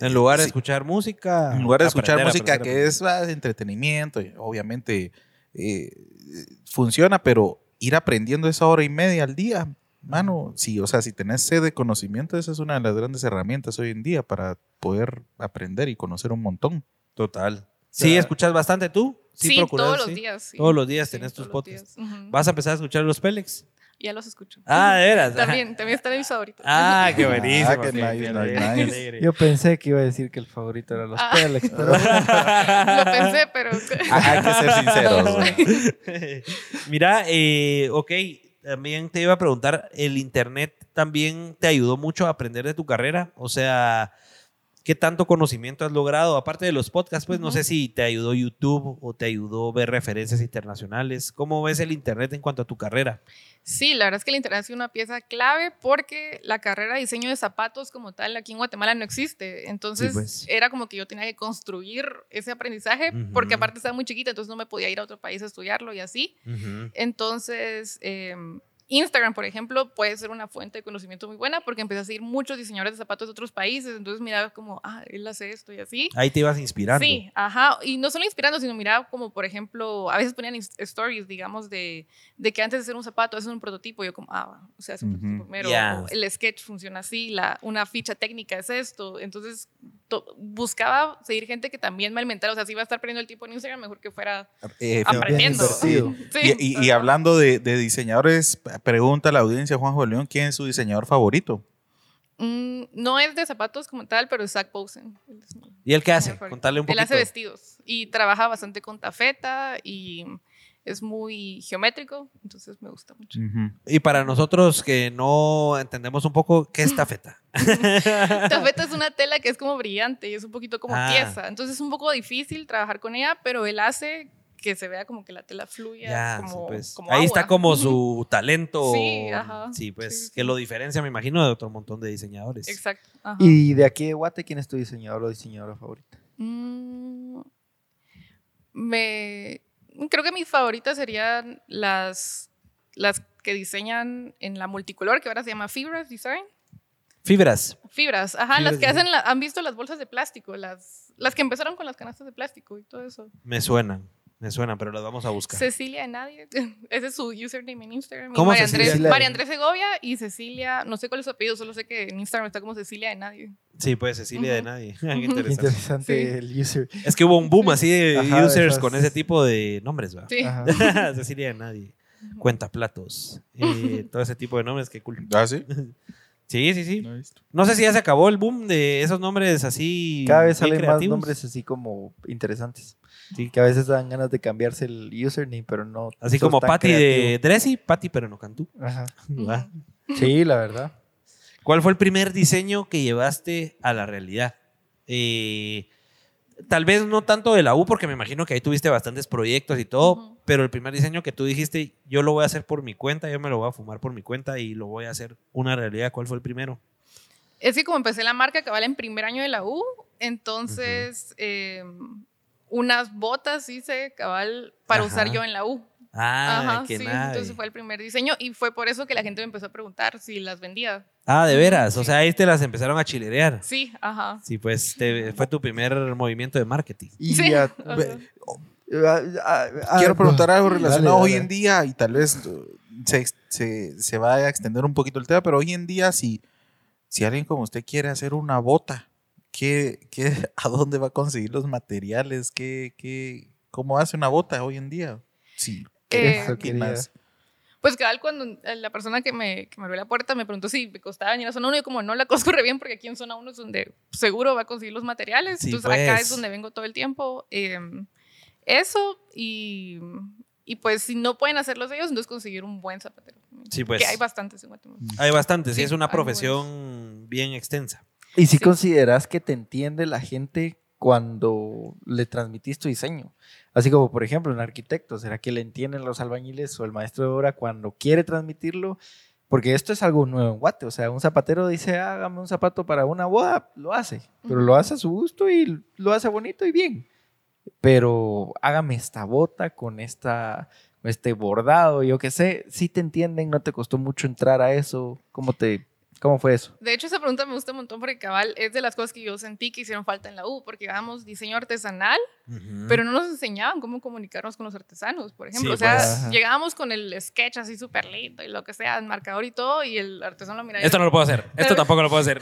En lugar de Sí. escuchar música. En lugar de escuchar música aprender, que es ah, entretenimiento, y obviamente eh, funciona, pero ir aprendiendo esa hora y media al día, mano, sí, o sea, si tenés sed de conocimiento, esa es una de las grandes herramientas hoy en día para poder aprender y conocer un montón. Total. Sí, escuchas bastante tú. Sí, todos los sí? días. sí. Todos los días Sí, tenés tus podcasts. ¿Vas a empezar a escuchar los Pélex? Ya los escucho. Ah, de veras. También, también están en mis favoritos. Ah, qué buenísimo. Ah, qué sí, nice, qué nice, alegre, nice. Yo pensé que iba a decir que el favorito era los Ah. Pélex, pero Lo pensé, pero. Ah, Hay que ser sinceros. Mira, eh, ok, también te iba a preguntar, ¿el internet también te ayudó mucho a aprender de tu carrera? O sea, ¿qué tanto conocimiento has logrado? Aparte de los podcasts, pues no sé si te ayudó YouTube o te ayudó ver referencias internacionales. ¿Cómo ves el internet en cuanto a tu carrera? Sí, la verdad es que el internet ha sido una pieza clave porque la carrera de diseño de zapatos como tal aquí en Guatemala no existe. Entonces Sí, pues. era como que yo tenía que construir ese aprendizaje porque aparte estaba muy chiquita, entonces no me podía ir a otro país a estudiarlo y así. Entonces, eh, Instagram, por ejemplo, puede ser una fuente de conocimiento muy buena porque empecé a seguir muchos diseñadores de zapatos de otros países. Entonces miraba como, ah, él hace esto y así. Ahí te ibas inspirando. Sí, ajá. Y no solo inspirando, sino miraba como, por ejemplo, a veces ponían stories, digamos, de, de que antes de hacer un zapato haces un prototipo. Yo como, ah, o sea, es un prototipo primero. El sketch funciona así, la, una ficha técnica es esto. Entonces, to- buscaba seguir gente que también me alimentara. O sea, si iba a estar perdiendo el tiempo en Instagram, mejor que fuera Eh, aprendiendo. Sí, y, y- y ajá. hablando de, de diseñadores, pregunta a la audiencia, Juanjo León, ¿quién es su diseñador favorito? Mm, no es de zapatos como tal, pero es Zach Posen. Él ¿Y él qué hace? Contarle un Él poquito. hace vestidos y trabaja bastante con tafeta y es muy geométrico, entonces me gusta mucho. Y para nosotros que no entendemos un poco, ¿qué es tafeta? Tafeta es una tela que es como brillante y es un poquito como Ah. tiesa, entonces es un poco difícil trabajar con ella, pero él hace que se vea como que la tela fluya Ya, como, sí, pues. como Ahí está como su talento. Sí, ajá. Sí, pues, Sí, que lo diferencia, me imagino, de otro montón de diseñadores. Exacto. ajá. Y de aquí de Guate, ¿quién es tu diseñador o diseñadora favorita? Mm, me creo que mis favoritas serían las las que diseñan en la multicolor que ahora se llama Fibras Design. Fibras. fibras ajá Fibras las que hacen la- han visto las bolsas de plástico las las que empezaron con las canastas de plástico y todo eso. Me suenan, me suenan, pero las vamos a buscar. Cecilia de Nadie ese es su username en Instagram y ¿Cómo María Cecilia? Andrés Cecilia. María Andrés Segovia y Cecilia no sé cuál es su apellido solo sé que en Instagram está como Cecilia de Nadie Sí, pues Cecilia de nadie. Qué interesante. Interesante Sí. el user. Es que hubo un boom así de Ajá, users esas- con ese tipo de nombres, ¿va? sí. Cecilia de nadie. Cuenta platos. eh, todo ese tipo de nombres, qué cool. ¿Ah, sí? Sí, sí, sí. No sé si ya se acabó el boom de esos nombres así. Cada vez salen más creativos. nombres así como interesantes. Sí. Que a veces dan ganas de cambiarse el username, pero no. Así como Patty de. Dressy, Patty pero no Cantú. Ajá. ¿va? Sí, la verdad. ¿Cuál fue el primer diseño que llevaste a la realidad? Eh, tal vez no tanto de la U, porque me imagino que ahí tuviste bastantes proyectos y todo, pero el primer diseño que tú dijiste, yo lo voy a hacer por mi cuenta, yo me lo voy a fumar por mi cuenta y lo voy a hacer una realidad. ¿Cuál fue el primero? Es que como empecé la marca cabal en primer año de la U, entonces eh, unas botas hice cabal para Ajá. usar yo en la U. Ah, Ajá, que sí, entonces fue el primer diseño y fue por eso que la gente me empezó a preguntar si las vendía. Ah, de veras. O sea, ahí te las empezaron a chilerear. Sí, ajá. Sí, pues te- fue tu primer movimiento de marketing. Y Sí. a- Quiero preguntar algo dale, relacionado hoy dale. en día y tal vez uh, se, se, se va a extender un poquito el tema, pero hoy en día si, si alguien como usted quiere hacer una bota, ¿qué, qué, ¿a dónde va a conseguir los materiales? ¿Qué, qué, ¿Cómo hace una bota hoy en día? Sí. Eh, Eso ¿Quién quería. más? Pues cabal, cuando eh, la persona que me, que me abrió la puerta me preguntó si me costaba venir a zona 1, yo como no la conozco re bien porque aquí en zona 1 es donde seguro va a conseguir los materiales. Sí, Entonces acá pues. es donde vengo todo el tiempo. Eh, eso y, y pues si no pueden hacerlos ellos, entonces conseguir un buen zapatero. Sí, pues. Que hay bastantes en Guatemala. Hay bastantes, sí, Sí, es una profesión bien extensa. ¿Y si Sí. consideras que te entiende la gente cuando le transmitís tu diseño? Así como, por ejemplo, un arquitecto, ¿será que le entienden los albañiles o el maestro de obra cuando quiere transmitirlo? Porque esto es algo nuevo en Guate. O sea, un zapatero dice, hágame un zapato para una boda, lo hace. Pero lo hace a su gusto y lo hace bonito y bien. Pero hágame esta bota con esta este bordado, yo qué sé. Si te entienden, no te costó mucho entrar a eso. ¿Cómo te cómo fue eso? De hecho, esa pregunta me gusta un montón porque cabal es de las cosas que yo sentí que hicieron falta en la U, porque dábamos diseño artesanal, pero no nos enseñaban cómo comunicarnos con los artesanos, por ejemplo. Sí, o sea, pues. Llegábamos con el sketch así súper lindo y lo que sea, el marcador y todo, y el artesano lo miraba. y Esto no lo puedo hacer, esto tampoco lo puedo hacer.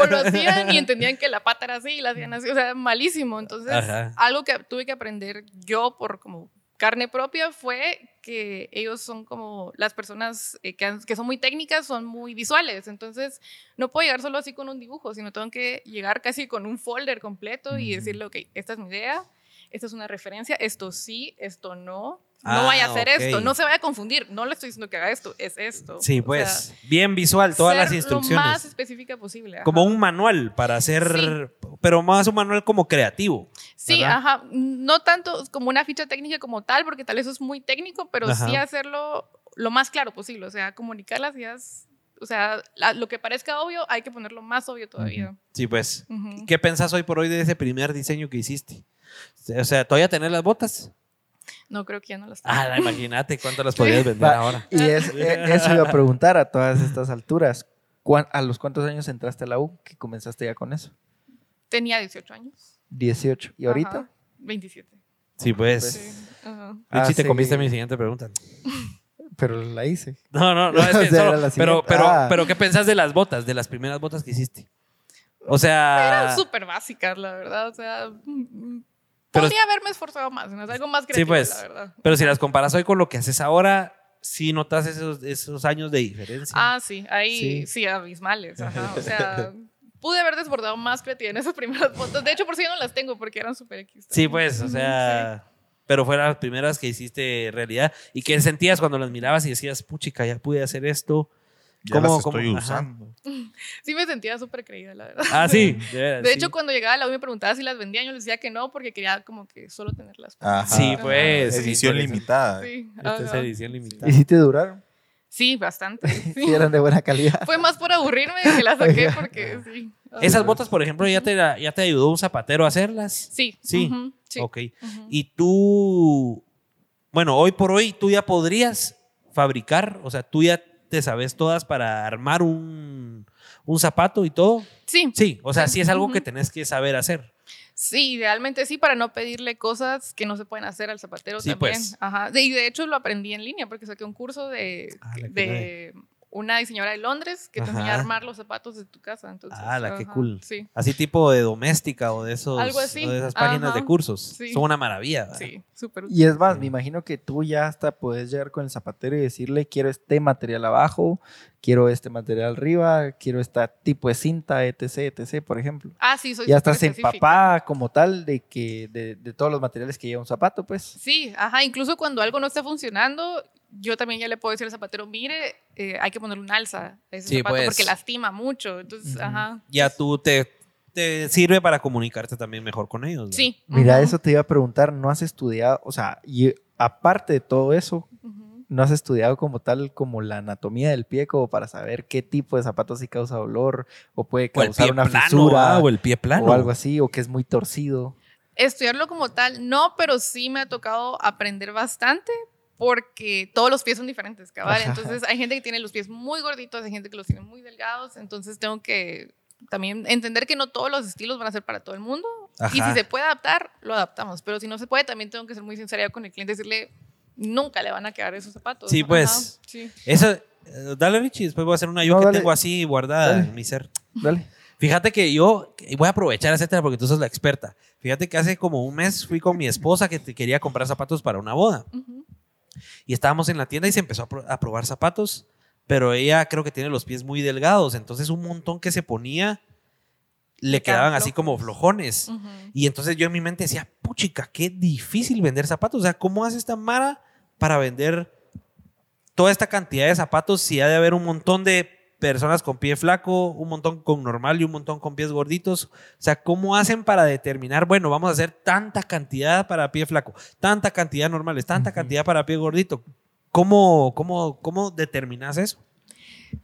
o lo hacían y entendían que la pata era así y la hacían así, o sea, malísimo. Entonces, Ajá. algo que tuve que aprender yo por como carne propia fue que ellos son como las personas eh, que, han- que son muy técnicas, son muy visuales. Entonces, no puedo llegar solo así con un dibujo, sino tengo que llegar casi con un folder completo y decirle, ok, esta es mi idea, esta es una referencia, esto sí, esto no. No Ah, vaya a hacer ok. esto, no se vaya a confundir, no le estoy diciendo que haga esto, es esto. Sí, O pues, sea, bien visual, todas las instrucciones. Lo más específica posible. ajá. Como un manual para hacer, pero más un manual como creativo. Sí, ¿verdad? ajá. No tanto como una ficha técnica como tal, porque tal vez eso es muy técnico, pero Ajá. sí hacerlo lo más claro posible. O sea, comunicar las ideas. O sea, la- lo que parezca obvio, hay que ponerlo más obvio todavía. Sí, pues. ¿Qué pensás hoy por hoy de ese primer diseño que hiciste? O sea, ¿todavía tener las botas? No creo que ya no las tengo. Ah, imagínate cuánto las podrías vender Va, ahora. Y es- e- eso iba a preguntar a todas estas alturas. ¿Cuán- ¿A los cuántos años entraste a la U que comenzaste ya con eso? Tenía 18 años. 18. ¿Y ahorita? Ajá. 27. Sí, pues. Sí. Ajá. Ah, Richie, te sí. comiste mi siguiente pregunta. Pero la hice. No, no, no, es O que sea, solo- era la pero, pero, Ah. pero, ¿qué pensás de las botas, de las primeras botas que hiciste? O sea, Eran súper básicas, la verdad. O sea, Pero- podría haberme esforzado más. ¿no? Es algo más creativo, pues. la verdad. pero si las comparas hoy con lo que haces ahora, sí notas esos, esos años de diferencia. Ah, sí, ahí Sí. sí, abismales. Ajá. O sea, pude haber desbordado más creatividad en esas primeras fotos. De hecho, por si yo no las tengo porque eran súper X. Sí, pues, o sea, pero fueron las primeras que hiciste realidad y que sentías cuando las mirabas y decías, puchica, ya pude hacer esto. Ya ¿Cómo- las estoy cómo? Usando. Sí me sentía súper creída, la verdad. Ah, sí. De, veras, De sí. hecho, cuando llegaba a la U me preguntaba si las vendían, yo les decía que no porque quería como que solo tenerlas. Ajá. Sí, pues. Edición limitada. Sí, Esta es edición limitada. ¿Y si te duraron? sí, bastante. Sí. Sí, eran de buena calidad. Fue más por aburrirme que las saqué porque sí. Esas botas, por ejemplo, ¿ya te, ya te ayudó un zapatero a hacerlas? Sí. Sí. sí. Ok. Y tú, bueno, hoy por hoy tú ya podrías fabricar, o sea, tú ya te sabes todas para armar un, un zapato y todo. Sí, Sí, o sea, Sí. es algo que tenés que saber hacer. Sí, idealmente sí, para no pedirle cosas que no se pueden hacer al zapatero Sí, también. pues. Ajá. Y de hecho lo aprendí en línea porque saqué un curso de, Ah, de una diseñadora de Londres que te enseña a armar los zapatos de tu casa. Entonces, Ah, la qué cool. Sí, Así tipo de doméstica o de esos Algo así. o de esas páginas Ajá. de cursos. Sí. Son una maravilla. ¿verdad? sí, súper. Y es más, me imagino que tú ya hasta puedes llegar con el zapatero y decirle, quiero este material abajo, quiero este material arriba, quiero este tipo de cinta, etc, etc, por ejemplo. Ah, sí, soy Ya súper estás específica. empapada como tal de que de, de todos los materiales que lleva un zapato, pues. Sí, ajá, incluso cuando algo no está funcionando, yo también ya le puedo decir al zapatero, mire, eh, hay que ponerle un alza a ese Sí, zapato pues. porque lastima mucho. Entonces, ajá. Ya tú te, te sirve para comunicarte también mejor con ellos. ¿verdad? Sí. Mira, eso te iba a preguntar, ¿no has estudiado, o sea, y aparte de todo eso. ¿No has estudiado como tal como la anatomía del pie como para saber qué tipo de zapato sí causa dolor o puede causar una plano, fisura ah, o el pie plano. o algo así o que es muy torcido? Estudiarlo como tal, no, pero sí me ha tocado aprender bastante porque todos los pies son diferentes, cabal. Entonces hay gente que tiene los pies muy gorditos, hay gente que los tiene muy delgados, entonces tengo que también entender que no todos los estilos van a ser para todo el mundo. Y si se puede adaptar, lo adaptamos, pero si no se puede, también tengo que ser muy sincera con el cliente y decirle, nunca le van a quedar esos zapatos. Sí, pues. sí. Eso, eh, dale Richie, después voy a hacer una yo No, que dale. tengo así guardada Dale. en mi ser. Dale. Fíjate que yo, y voy a aprovechar, etcétera, porque tú sos la experta. Fíjate que hace como un mes fui con mi esposa que te quería comprar zapatos para una boda. Y estábamos en la tienda y se empezó a, pro- a probar zapatos, pero ella creo que tiene los pies muy delgados, entonces un montón que se ponía le quedaban así como flojones. Y entonces yo en mi mente decía, puchica, qué difícil vender zapatos. O sea, ¿cómo hace esta Mara para vender toda esta cantidad de zapatos si ha de haber un montón de personas con pie flaco, un montón con normal y un montón con pies gorditos? O sea, ¿cómo hacen para determinar, bueno, vamos a hacer tanta cantidad para pie flaco, tanta cantidad normales, tanta cantidad para pie gordito? ¿Cómo, cómo, cómo determinas eso?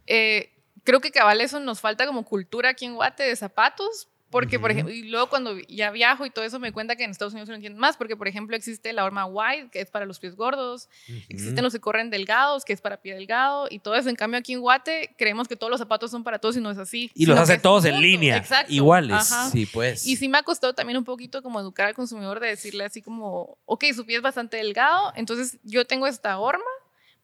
Eh, creo que cabal eso nos falta como cultura aquí en Guate de zapatos. Porque, por ejemplo, y luego cuando ya viajo y todo eso me cuenta que en Estados Unidos se lo entienden más, porque, por ejemplo, existe la horma wide, que es para los pies gordos, existen los que corren delgados, que es para pie delgado, y todo eso. En cambio, aquí en Guate creemos que todos los zapatos son para todos y no es así. Y los hace todos en línea, Exacto. iguales. Ajá. Sí, pues. Y sí me ha costado también un poquito como educar al consumidor de decirle así como, ok, su pie es bastante delgado, entonces yo tengo esta horma,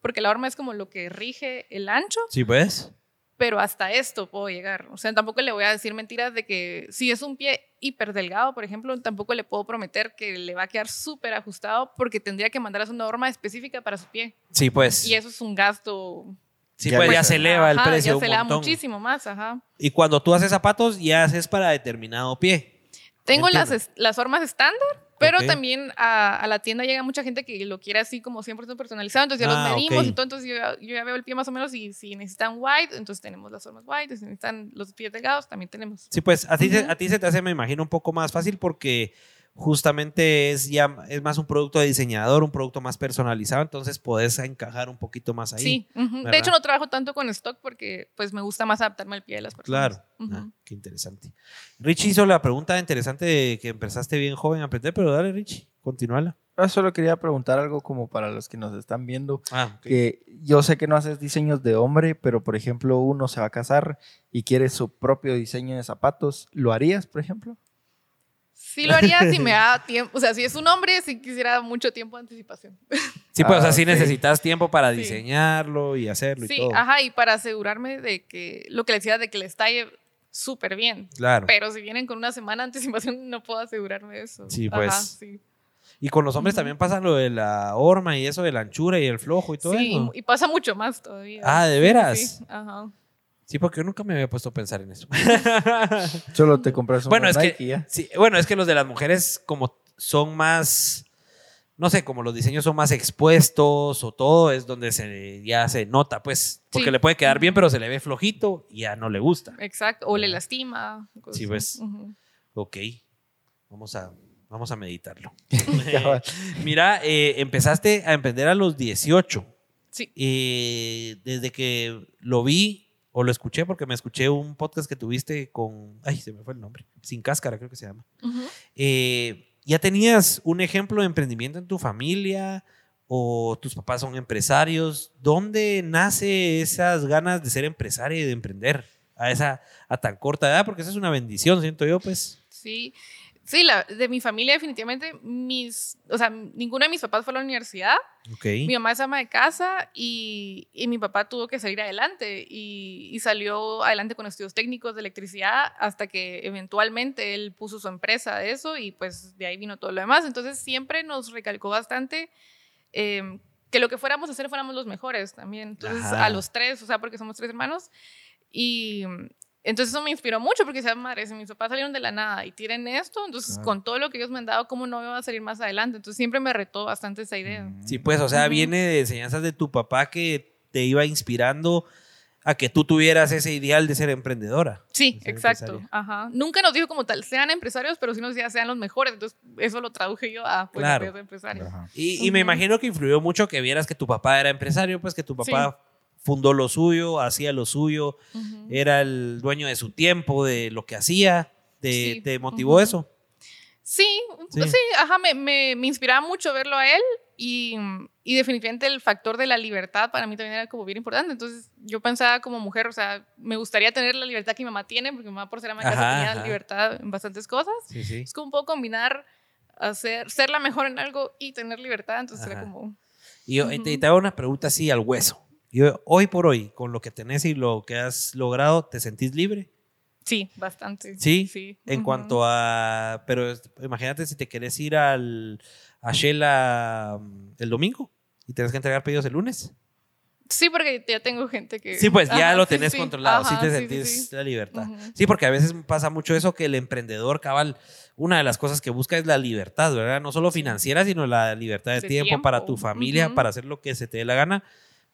porque la horma es como lo que rige el ancho, Sí, pues. Pero hasta esto puedo llegar. O sea, tampoco le voy a decir mentiras de que si es un pie hiper delgado, por ejemplo, tampoco le puedo prometer que le va a quedar súper ajustado porque tendría que mandar a hacer una horma específica para su pie. Sí, pues. Y eso es un gasto. Sí, Ya pues ya se eleva el Ajá, precio Ya un se eleva montón. muchísimo más, ajá. Y cuando tú haces zapatos, ya haces para determinado pie. Tengo las, Entiendo. las formas estándar, pero también a, a la tienda llega mucha gente que lo quiere así como 100% personalizado, entonces ya Ah, los medimos y todo, entonces yo, ya- yo ya veo el pie más o menos y si necesitan wide, entonces tenemos las formas wide, si necesitan los pies delgados, también tenemos. Sí, pues a ti, se- a ti se te hace, me imagino, un poco más fácil porque justamente es ya es más un producto de diseñador, un producto más personalizado, entonces podés encajar un poquito más ahí. Sí, de hecho no trabajo tanto con stock porque pues me gusta más adaptarme al pie de las personas. Claro. Ah, qué interesante. Richie hizo la pregunta interesante de que empezaste bien joven a aprender, pero dale, Richie, continúala. Ah, solo quería preguntar algo como para los que nos están viendo. Ah, ok. Que yo sé que no haces diseños de hombre, pero por ejemplo uno se va a casar y quiere su propio diseño de zapatos. ¿Lo harías, por ejemplo? Sí lo haría si me da tiempo, o sea, si es un hombre, si quisiera mucho tiempo de anticipación. Sí, pues Ah, así ok. necesitas tiempo para Sí. diseñarlo y hacerlo y Sí, todo. ajá, y para asegurarme de que lo que le decía de que les talle súper bien. Claro. Pero si vienen con una semana de anticipación, no puedo asegurarme de eso. Sí, Ajá, pues. sí. Y con los hombres también pasa lo de la horma y eso de la anchura y el flojo y todo Sí, eso. y, y pasa mucho más todavía. Ah, ¿de veras? Sí, ajá. Sí, porque yo nunca me había puesto a pensar en eso. Solo te compras un bueno, es Nike que, y ya. sí, bueno, es que los de las mujeres como son más, no sé, como los diseños son más expuestos o todo, es donde se, ya se nota, pues, porque Sí. le puede quedar bien, pero se le ve flojito y ya no le gusta. Exacto. O le lastima. cosas Sí, pues. Ujú. Ok, vamos a, vamos a meditarlo. Mira, eh, empezaste a emprender a los 18. Sí. Eh, desde que lo vi o lo escuché, porque me escuché un podcast que tuviste con, ay, se me fue el nombre, Sin Cáscara creo que se llama. Eh, ¿Ya tenías un ejemplo de emprendimiento en tu familia o tus papás son empresarios? ¿Dónde nace esas ganas de ser empresaria y de emprender a esa a tan corta edad? Porque esa es una bendición, siento yo, pues. Sí. Sí, la, de mi familia definitivamente mis, o sea, ninguno de mis papás fue a la universidad. Ok. Mi mamá es ama de casa y, y mi papá tuvo que salir adelante y, y salió adelante con estudios técnicos de electricidad hasta que eventualmente él puso su empresa de eso y pues de ahí vino todo lo demás. Entonces siempre nos recalcó bastante eh, que lo que fuéramos a hacer fuéramos los mejores también. Entonces Ajá. a los tres, o sea, porque somos tres hermanos. Y entonces eso me inspiró mucho porque decía, madre, si mis papás salieron de la nada y tienen esto, entonces Claro. con todo lo que ellos me han dado, ¿cómo no me va a salir más adelante? Entonces siempre me retó bastante esa idea. Sí, pues, o sea, viene de enseñanzas de tu papá que te iba inspirando a que tú tuvieras ese ideal de ser emprendedora. Sí, ser exacto. Ajá. Nunca nos dijo como tal, sean empresarios, pero sí nos decía, sean los mejores. Entonces, eso lo traduje yo a, pues, Claro. voy a ser empresario. Ajá. Y, y me imagino que influyó mucho que vieras que tu papá era empresario, pues que tu papá fundó lo suyo, hacía lo suyo, Ujú. era el dueño de su tiempo, de lo que hacía. ¿Te, Sí. te motivó Ujú. eso? Sí, Sí. sí, ajá, me, me, me inspiraba mucho verlo a él y, y definitivamente el factor de la libertad para mí también era como bien importante. Entonces yo pensaba como mujer, o sea, me gustaría tener la libertad que mi mamá tiene, porque mi mamá por ser ama de casa Ajá, tenía ajá. libertad en bastantes cosas. Sí. Es como un poco combinar hacer, ser la mejor en algo y tener libertad, entonces era Ajá. como... Y, yo- y te, y Ujú. te hago una pregunta así al hueso. Yo, hoy por hoy, con lo que tenés y lo que has logrado, ¿te sentís libre? Sí, bastante. Sí, sí. En Ujú. cuanto a. Pero imagínate si te querés ir al, a Shela mm, el domingo. y tenés que entregar pedidos el lunes. Sí, porque ya tengo gente que... Sí, pues ya Ajá, lo tenés sí. controlado, sí Ajá, te sí, sentís sí, la libertad. Ujú. Sí, porque a veces pasa mucho eso que el emprendedor cabal, una de las cosas que busca es la libertad, ¿verdad? No solo financiera, sino la libertad de, tiempo, tiempo. para tu familia, Ujú. para hacer lo que se te dé la gana.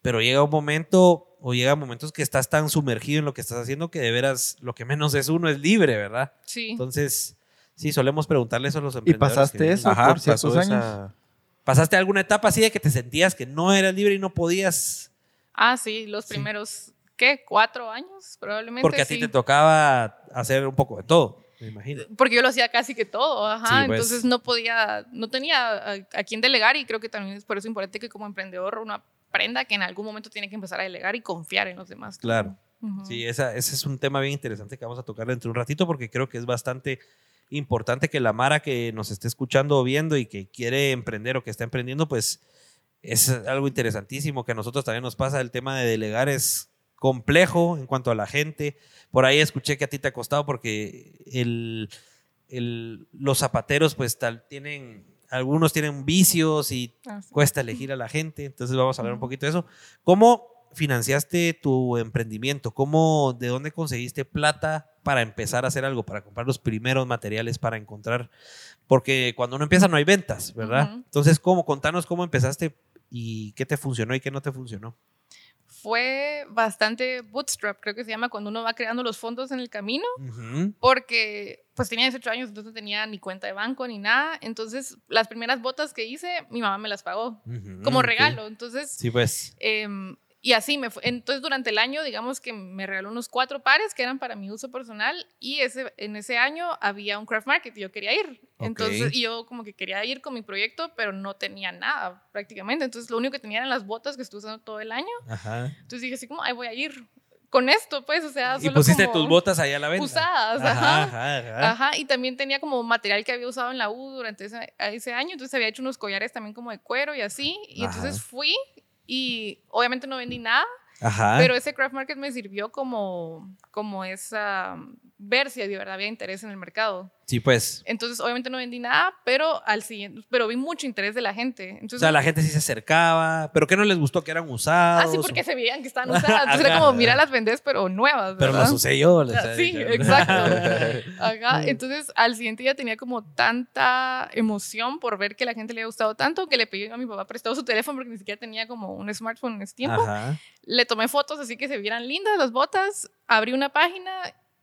Pero llega un momento o llega momentos que estás tan sumergido en lo que estás haciendo que de veras lo que menos es uno es libre, ¿verdad? Sí. Entonces, sí, solemos preguntarle eso a los ¿Y emprendedores. pasaste que- eso Ajá, por ciertos años? esa- ¿Pasaste alguna etapa así de que te sentías que no eras libre y no podías? Ah, sí, los Sí. primeros, ¿qué? ¿Cuatro años? Probablemente Porque a ti te tocaba hacer un poco de todo, me imagino. Porque yo lo hacía casi que todo, ajá. Sí, pues. Entonces no podía, no tenía a, a quién delegar y creo que también es por eso importante que como emprendedor uno aprenda que en algún momento tiene que empezar a delegar y confiar en los demás. Claro. Sí, esa, ese es un tema bien interesante que vamos a tocar dentro de un ratito porque creo que es bastante importante que la Mara que nos esté escuchando o viendo y que quiere emprender o que está emprendiendo, pues es algo interesantísimo que a nosotros también nos pasa. El tema de delegar es complejo en cuanto a la gente. Por ahí escuché que a ti te ha costado porque el, el- los zapateros pues tal, tienen, algunos tienen vicios y Ah, sí. cuesta elegir a la gente. Entonces vamos a hablar un poquito de eso. ¿Cómo financiaste tu emprendimiento? ¿Cómo, de dónde conseguiste plata para empezar a hacer algo, para comprar los primeros materiales para encontrar? Porque cuando uno empieza no hay ventas, ¿verdad? Ujú. Entonces, ¿cómo? Contanos cómo empezaste y qué te funcionó y qué no te funcionó. Fue bastante bootstrap, creo que se llama, cuando uno va creando los fondos en el camino. Porque pues tenía 18 años, entonces no tenía ni cuenta de banco ni nada. Entonces, las primeras botas que hice, mi mamá me las pagó como regalo. Entonces, Sí, pues. em, y así me fue. Entonces, durante el año, digamos que me regaló unos cuatro pares que eran para mi uso personal y ese, en ese año había un craft market y yo quería ir. Entonces, Ok. y yo como que quería ir con mi proyecto, pero no tenía nada prácticamente. Entonces, lo único que tenía eran las botas que estuve usando todo el año. Ajá. Entonces dije así como, ay, voy a ir con esto, pues, o sea, Y solo pusiste como tus botas ahí a la venta. usadas, Ajá, ajá. ajá, ajá. Y también tenía como material que había usado en la U durante ese, ese año, entonces había hecho unos collares también como de cuero y así, y Ajá. entonces fui y obviamente no vendí nada, Ajá. pero ese craft market me sirvió como, como esa, ver si de verdad había interés en el mercado. Sí, pues. Entonces obviamente no vendí nada, pero al siguiente, pero vi mucho interés de la gente. Entonces, O sea, la gente sí se acercaba, pero ¿qué no les gustó que eran usados? Ah, sí, porque se veían que estaban usadas. Entonces era como, mira, las vendes, pero nuevas. Pero ¿verdad? lo usé yo. les Ah, Sí, exacto. Ajá. Entonces, al siguiente día tenía como tanta emoción por ver que la gente le había gustado tanto que le pedí a mi papá prestado su teléfono porque ni siquiera tenía como un smartphone en ese tiempo. Ajá. Le tomé fotos así que se vieran lindas las botas, abrí una página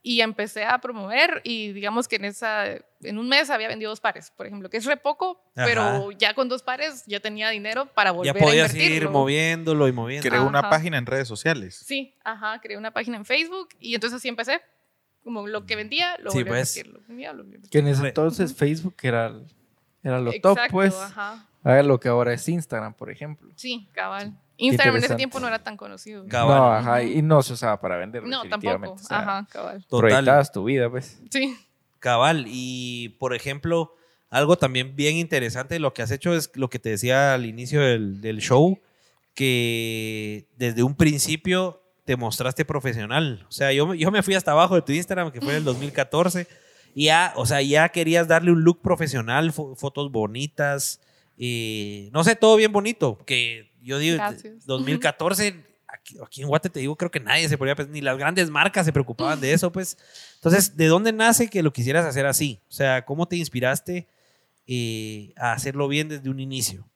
y empecé a promover y digamos que en esa en un mes había vendido dos pares, por ejemplo, que es re poco, Ajá. pero ya con dos pares ya tenía dinero para volver Ya a podías invertirlo. ir moviéndolo y moviendo. Creó una página en redes sociales. Sí, ajá, creé una página en Facebook y entonces así empecé. Como lo que vendía, lo Sí, volví a pues. invertir, lo que vendía, lo a invertir. Que en ese entonces Facebook era, era lo top, pues. ajá. A lo que ahora es Instagram, por ejemplo. Sí, cabal. Instagram en ese tiempo no era tan conocido. Cabal. No, ajá, y no se usaba para vender. No, definitivamente. tampoco. o sea, Ajá, cabal. Total. Proyectabas tu vida, pues. Sí. Cabal. Y, por ejemplo, algo también bien interesante de lo que has hecho es lo que te decía al inicio del, del show, que desde un principio te mostraste profesional. O sea, yo, me- yo me fui hasta abajo de tu Instagram, que fue en el 2014, y ya, o sea, ya querías darle un look profesional, fo- fotos bonitas, eh, no sé, todo bien bonito, que yo digo, Gracias. 2014, aquí, aquí en Guate te digo, creo que nadie se ponía, pues, ni las grandes marcas se preocupaban de eso, pues. Entonces, ¿de dónde nace que lo quisieras hacer así? O sea, ¿cómo te inspiraste eh, a hacerlo bien desde un inicio?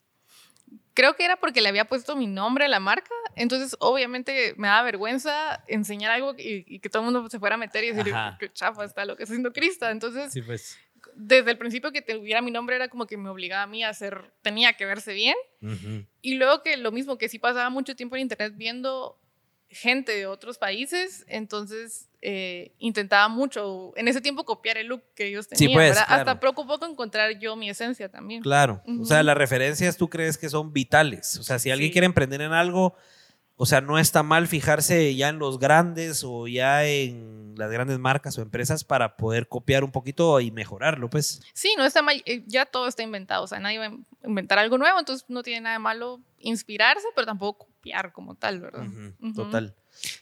Creo que era porque le había puesto mi nombre a la marca. Entonces, obviamente, me daba vergüenza enseñar algo y, y que todo el mundo se fuera a meter y decir, Ajá. qué chafa está lo que está haciendo Crista. Entonces, pues. Desde el principio que tuviera mi nombre era como que me obligaba a mí a hacer, tenía que verse bien. Y luego que lo mismo, que sí pasaba mucho tiempo en internet viendo gente de otros países, entonces eh, intentaba mucho en ese tiempo copiar el look que ellos Sí, tenían, pues, ¿verdad? claro. Hasta poco a poco encontrar yo mi esencia también. Claro. O Ujú. sea, las referencias tú crees que son vitales. O sea, si alguien Sí. quiere emprender en algo, o sea, no está mal fijarse ya en los grandes o ya en las grandes marcas o empresas para poder copiar un poquito y mejorarlo, pues. Sí, no está mal, eh, ya todo está inventado, o sea, nadie va a inventar algo nuevo, entonces no tiene nada de malo inspirarse, pero tampoco copiar como tal, ¿verdad? Total.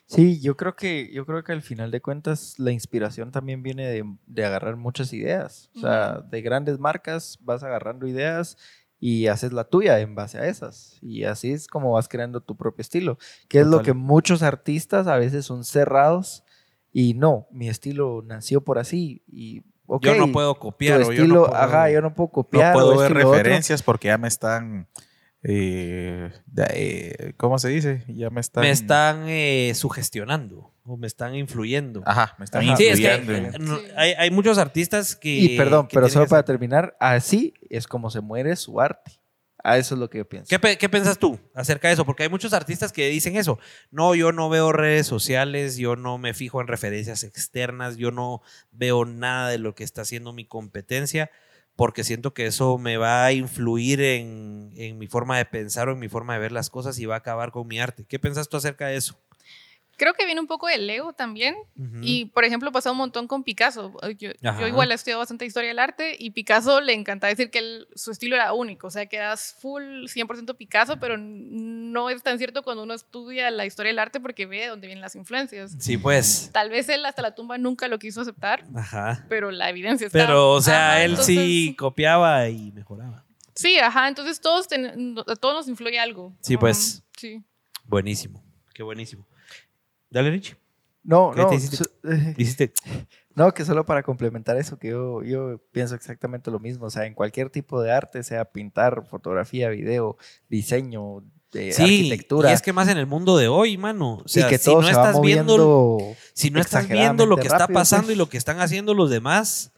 Sí, yo creo que, yo creo que al final de cuentas la inspiración también viene de, de agarrar muchas ideas. O sea, de grandes marcas vas agarrando ideas y haces la tuya en base a esas. Y así es como vas creando tu propio estilo, que es lo Total. que muchos artistas a veces son cerrados y no, mi estilo nació por así y ok, yo no puedo tu copiar. o yo estilo, no puedo- ajá, yo no puedo copiar. no puedo ver lo otro. referencias porque ya me están. eh, eh, ¿Cómo se dice? Ya me están. me están eh, sugestionando o me están influyendo. Ajá, me están Ajá. Sí, es que influyendo. eh, Sí. hay, hay muchos artistas que. Y perdón, que pero solo para terminar, así es como se muere su arte. A eso es lo que yo pienso. ¿Qué, pe- qué piensas tú acerca de eso? Porque hay muchos artistas que dicen eso. No, yo no veo redes sociales, yo no me fijo en referencias externas, yo no veo nada de lo que está haciendo mi competencia, porque siento que eso me va a influir en, en mi forma de pensar o en mi forma de ver las cosas y va a acabar con mi arte. ¿Qué piensas tú acerca de eso? Creo que viene un poco del ego también. Ujú. Y, por ejemplo, pasó un montón con Picasso. Yo, yo igual he estudiado bastante historia del arte y Picasso le encantaba decir que él- su estilo era único, o sea, que eras full 100% Picasso, pero no es tan cierto cuando uno estudia la historia del arte porque ve de dónde vienen las influencias. Sí, pues. Tal vez él hasta la tumba nunca lo quiso aceptar, Ajá. pero la evidencia está. Pero, o sea, Ajá, él entonces- sí copiaba y mejoraba. Sí, ajá, entonces todos, ten- a todos nos influye algo. Sí, pues. Sí. Buenísimo. Qué buenísimo. Dale, Richie. No, ¿Qué no, te hiciste? su- eh, Hiciste. no, que solo para complementar eso, que yo, yo pienso exactamente lo mismo. O sea, en cualquier tipo de arte, sea pintar, fotografía, video, diseño, de Sí, arquitectura, y es que más en el mundo de hoy, mano. O sea, y que si no estás viendo si no estás viendo lo que está pasando pues. y lo que están haciendo los demás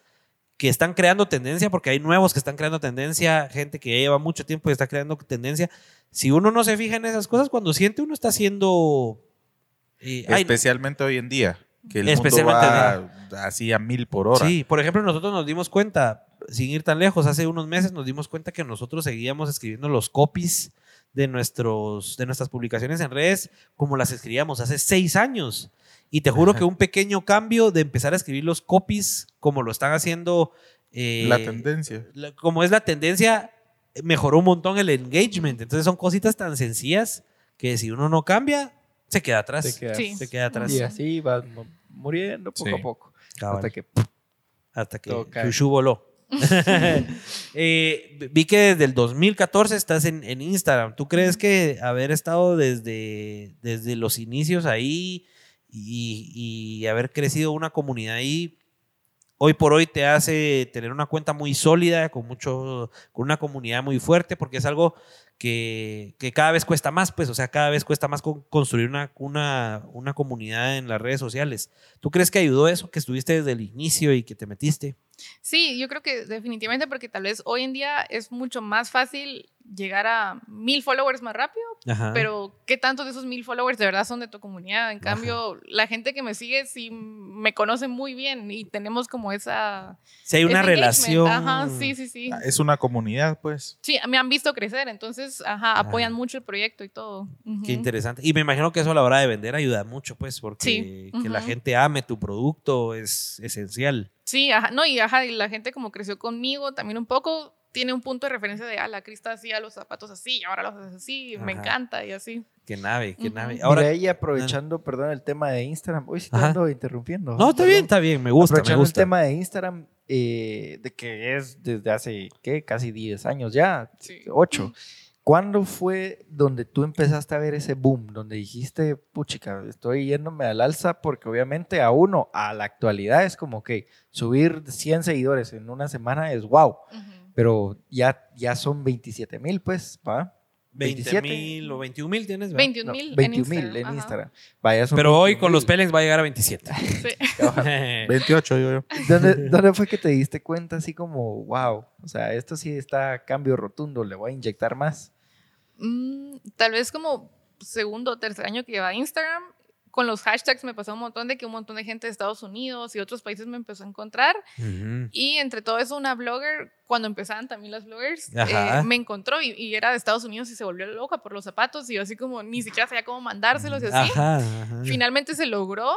que están creando tendencia, porque hay nuevos que están creando tendencia, gente que lleva mucho tiempo y está creando tendencia. Si uno no se fija en esas cosas, cuando siente uno está haciendo... ay, Especialmente hoy en día. Que el Especialmente mundo va así a mil por hora. Sí, por ejemplo, nosotros nos dimos cuenta, sin ir tan lejos, hace unos meses nos dimos cuenta que nosotros seguíamos escribiendo los copies de, nuestros, de nuestras publicaciones en redes como las escribíamos hace seis años. Y te juro que un pequeño cambio de empezar a escribir los copies como lo están haciendo... eh, La tendencia. la- como es la tendencia, mejoró un montón el engagement. Entonces son cositas tan sencillas que si uno no cambia, se queda atrás. Se queda- Sí. Se queda atrás. Y así va mu- muriendo poco Sí. a poco. Cabal. Hasta que hasta que. Shushu voló. Eh, vi que desde el 2014 estás en, en Instagram. ¿Tú crees que haber estado desde, desde los inicios ahí y, y haber crecido una comunidad ahí, hoy por hoy te hace tener una cuenta muy sólida, con, mucho, con una comunidad muy fuerte? Porque es algo que, cada vez cuesta más, pues, o sea, cada vez cuesta más con- construir una, una, una comunidad en las redes sociales. ¿Tú crees que ayudó eso, que estuviste desde el inicio y que te metiste? Sí, yo creo que definitivamente porque tal vez hoy en día es mucho más fácil llegar a mil followers más rápido, Ajá. pero ¿qué tantos de esos mil followers de verdad son de tu comunidad? En cambio, la gente que me sigue sí me conoce muy bien y tenemos como esa... si hay una relación. Ajá, sí, sí, sí. Es una comunidad, pues. Sí, me han visto crecer, entonces, ajá, apoyan mucho el proyecto y todo. Qué interesante. Y me imagino que eso a la hora de vender ayuda mucho, pues, porque Sí. que la gente ame tu producto es esencial. Sí, ajá, no, y ajá, y la gente como creció conmigo también un poco, tiene un punto de referencia de, ah, la Crista hacía los zapatos así, y ahora los haces así, me encanta y así. Qué nave, qué nave. Ahora, y aprovechando, perdón, el tema de Instagram. Hoy sí te Ajá. ando interrumpiendo. no, está Perdón. bien, está bien, me gusta, me Aprovechando el gusta. tema de Instagram, eh, de que es desde hace, ¿qué? Casi 10 años ya, Sí. 8. ¿Cuándo fue donde tú empezaste a ver ese boom? Donde dijiste, puchica, estoy yéndome al alza porque obviamente a uno, a la actualidad es como que subir 100 seguidores en una semana es wow, pero ya, ya son 27 mil, pues, ¿va? 20 mil o 21 mil tienes, ¿verdad? 21 No, mil 21 mil en ajá. Instagram. Vaya, Pero hoy 21,000. con los Pelex va a llegar a 27. Sí. 28, digo yo. ¿Dónde, dónde fue que te diste cuenta así como, wow, o sea, esto sí está a cambio rotundo, le voy a inyectar más? Mm, tal vez como segundo o tercer año que lleva Instagram, con los hashtags me pasó un montón de que un montón de gente de Estados Unidos y otros países me empezó a encontrar. Y entre todo eso, una blogger, cuando empezaban también las bloggers, eh, me encontró y, y era de Estados Unidos y se volvió loca por los zapatos y yo así como ni siquiera sabía cómo mandárselos y así. Ajá, ajá. Finalmente se logró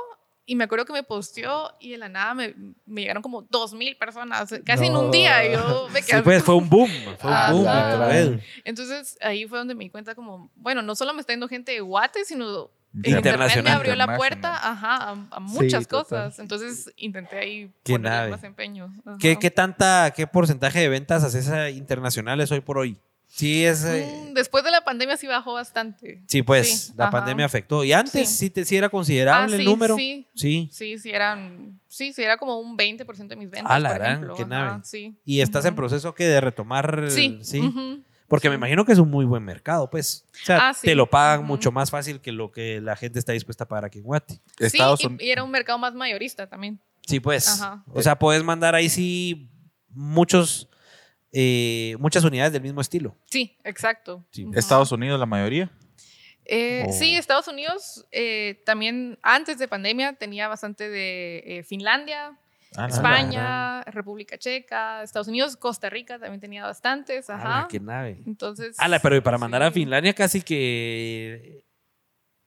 y me acuerdo que me posteó y de la nada me, me llegaron como dos mil personas, casi en un día. Y yo me Sí, quedé pues fue un boom, fue un Ajá. boom. Claro. Entonces ahí fue donde me di cuenta como, bueno, no solo me está yendo gente de Guate, sino Sí. en internet me Internacional. abrió la puerta ajá, a, a muchas total. cosas. Entonces intenté ahí Qué nave. más empeño. Ajá. ¿Qué, qué tanta, qué porcentaje de ventas haces a internacionales hoy por hoy? Sí, es... eh, Mm, Después de la pandemia sí bajó bastante. sí, pues sí, la ajá. pandemia afectó. Y antes sí, Sí. te, sí era considerable Ah, el sí, número. Sí, Sí. sí, sí, eran, sí, sí, era como un 20% de mis ventas, Ah, la por gran, ejemplo. qué nave. sí. Y estás en Ujú. proceso que de retomar. Sí. Sí. ujú. Porque me imagino que es un muy buen mercado, pues. O sea, Ah, sí. te lo pagan mucho más fácil que lo que la gente está dispuesta a pagar aquí en Guate. Estados sí, Unidos. y, y era un mercado más mayorista también. Sí, pues. Ajá. O sea, puedes mandar ahí sí muchos, eh, muchas unidades del mismo estilo. Sí, exacto. Sí. Estados Unidos, la mayoría. Eh, Oh. Sí, Estados Unidos eh, también antes de pandemia tenía bastante de eh, Finlandia, Ah, España, República Checa, Estados Unidos, Costa Rica también tenía bastantes. Ajá. Ala, qué nave. Entonces. Ala, pero para mandar a. Finlandia casi que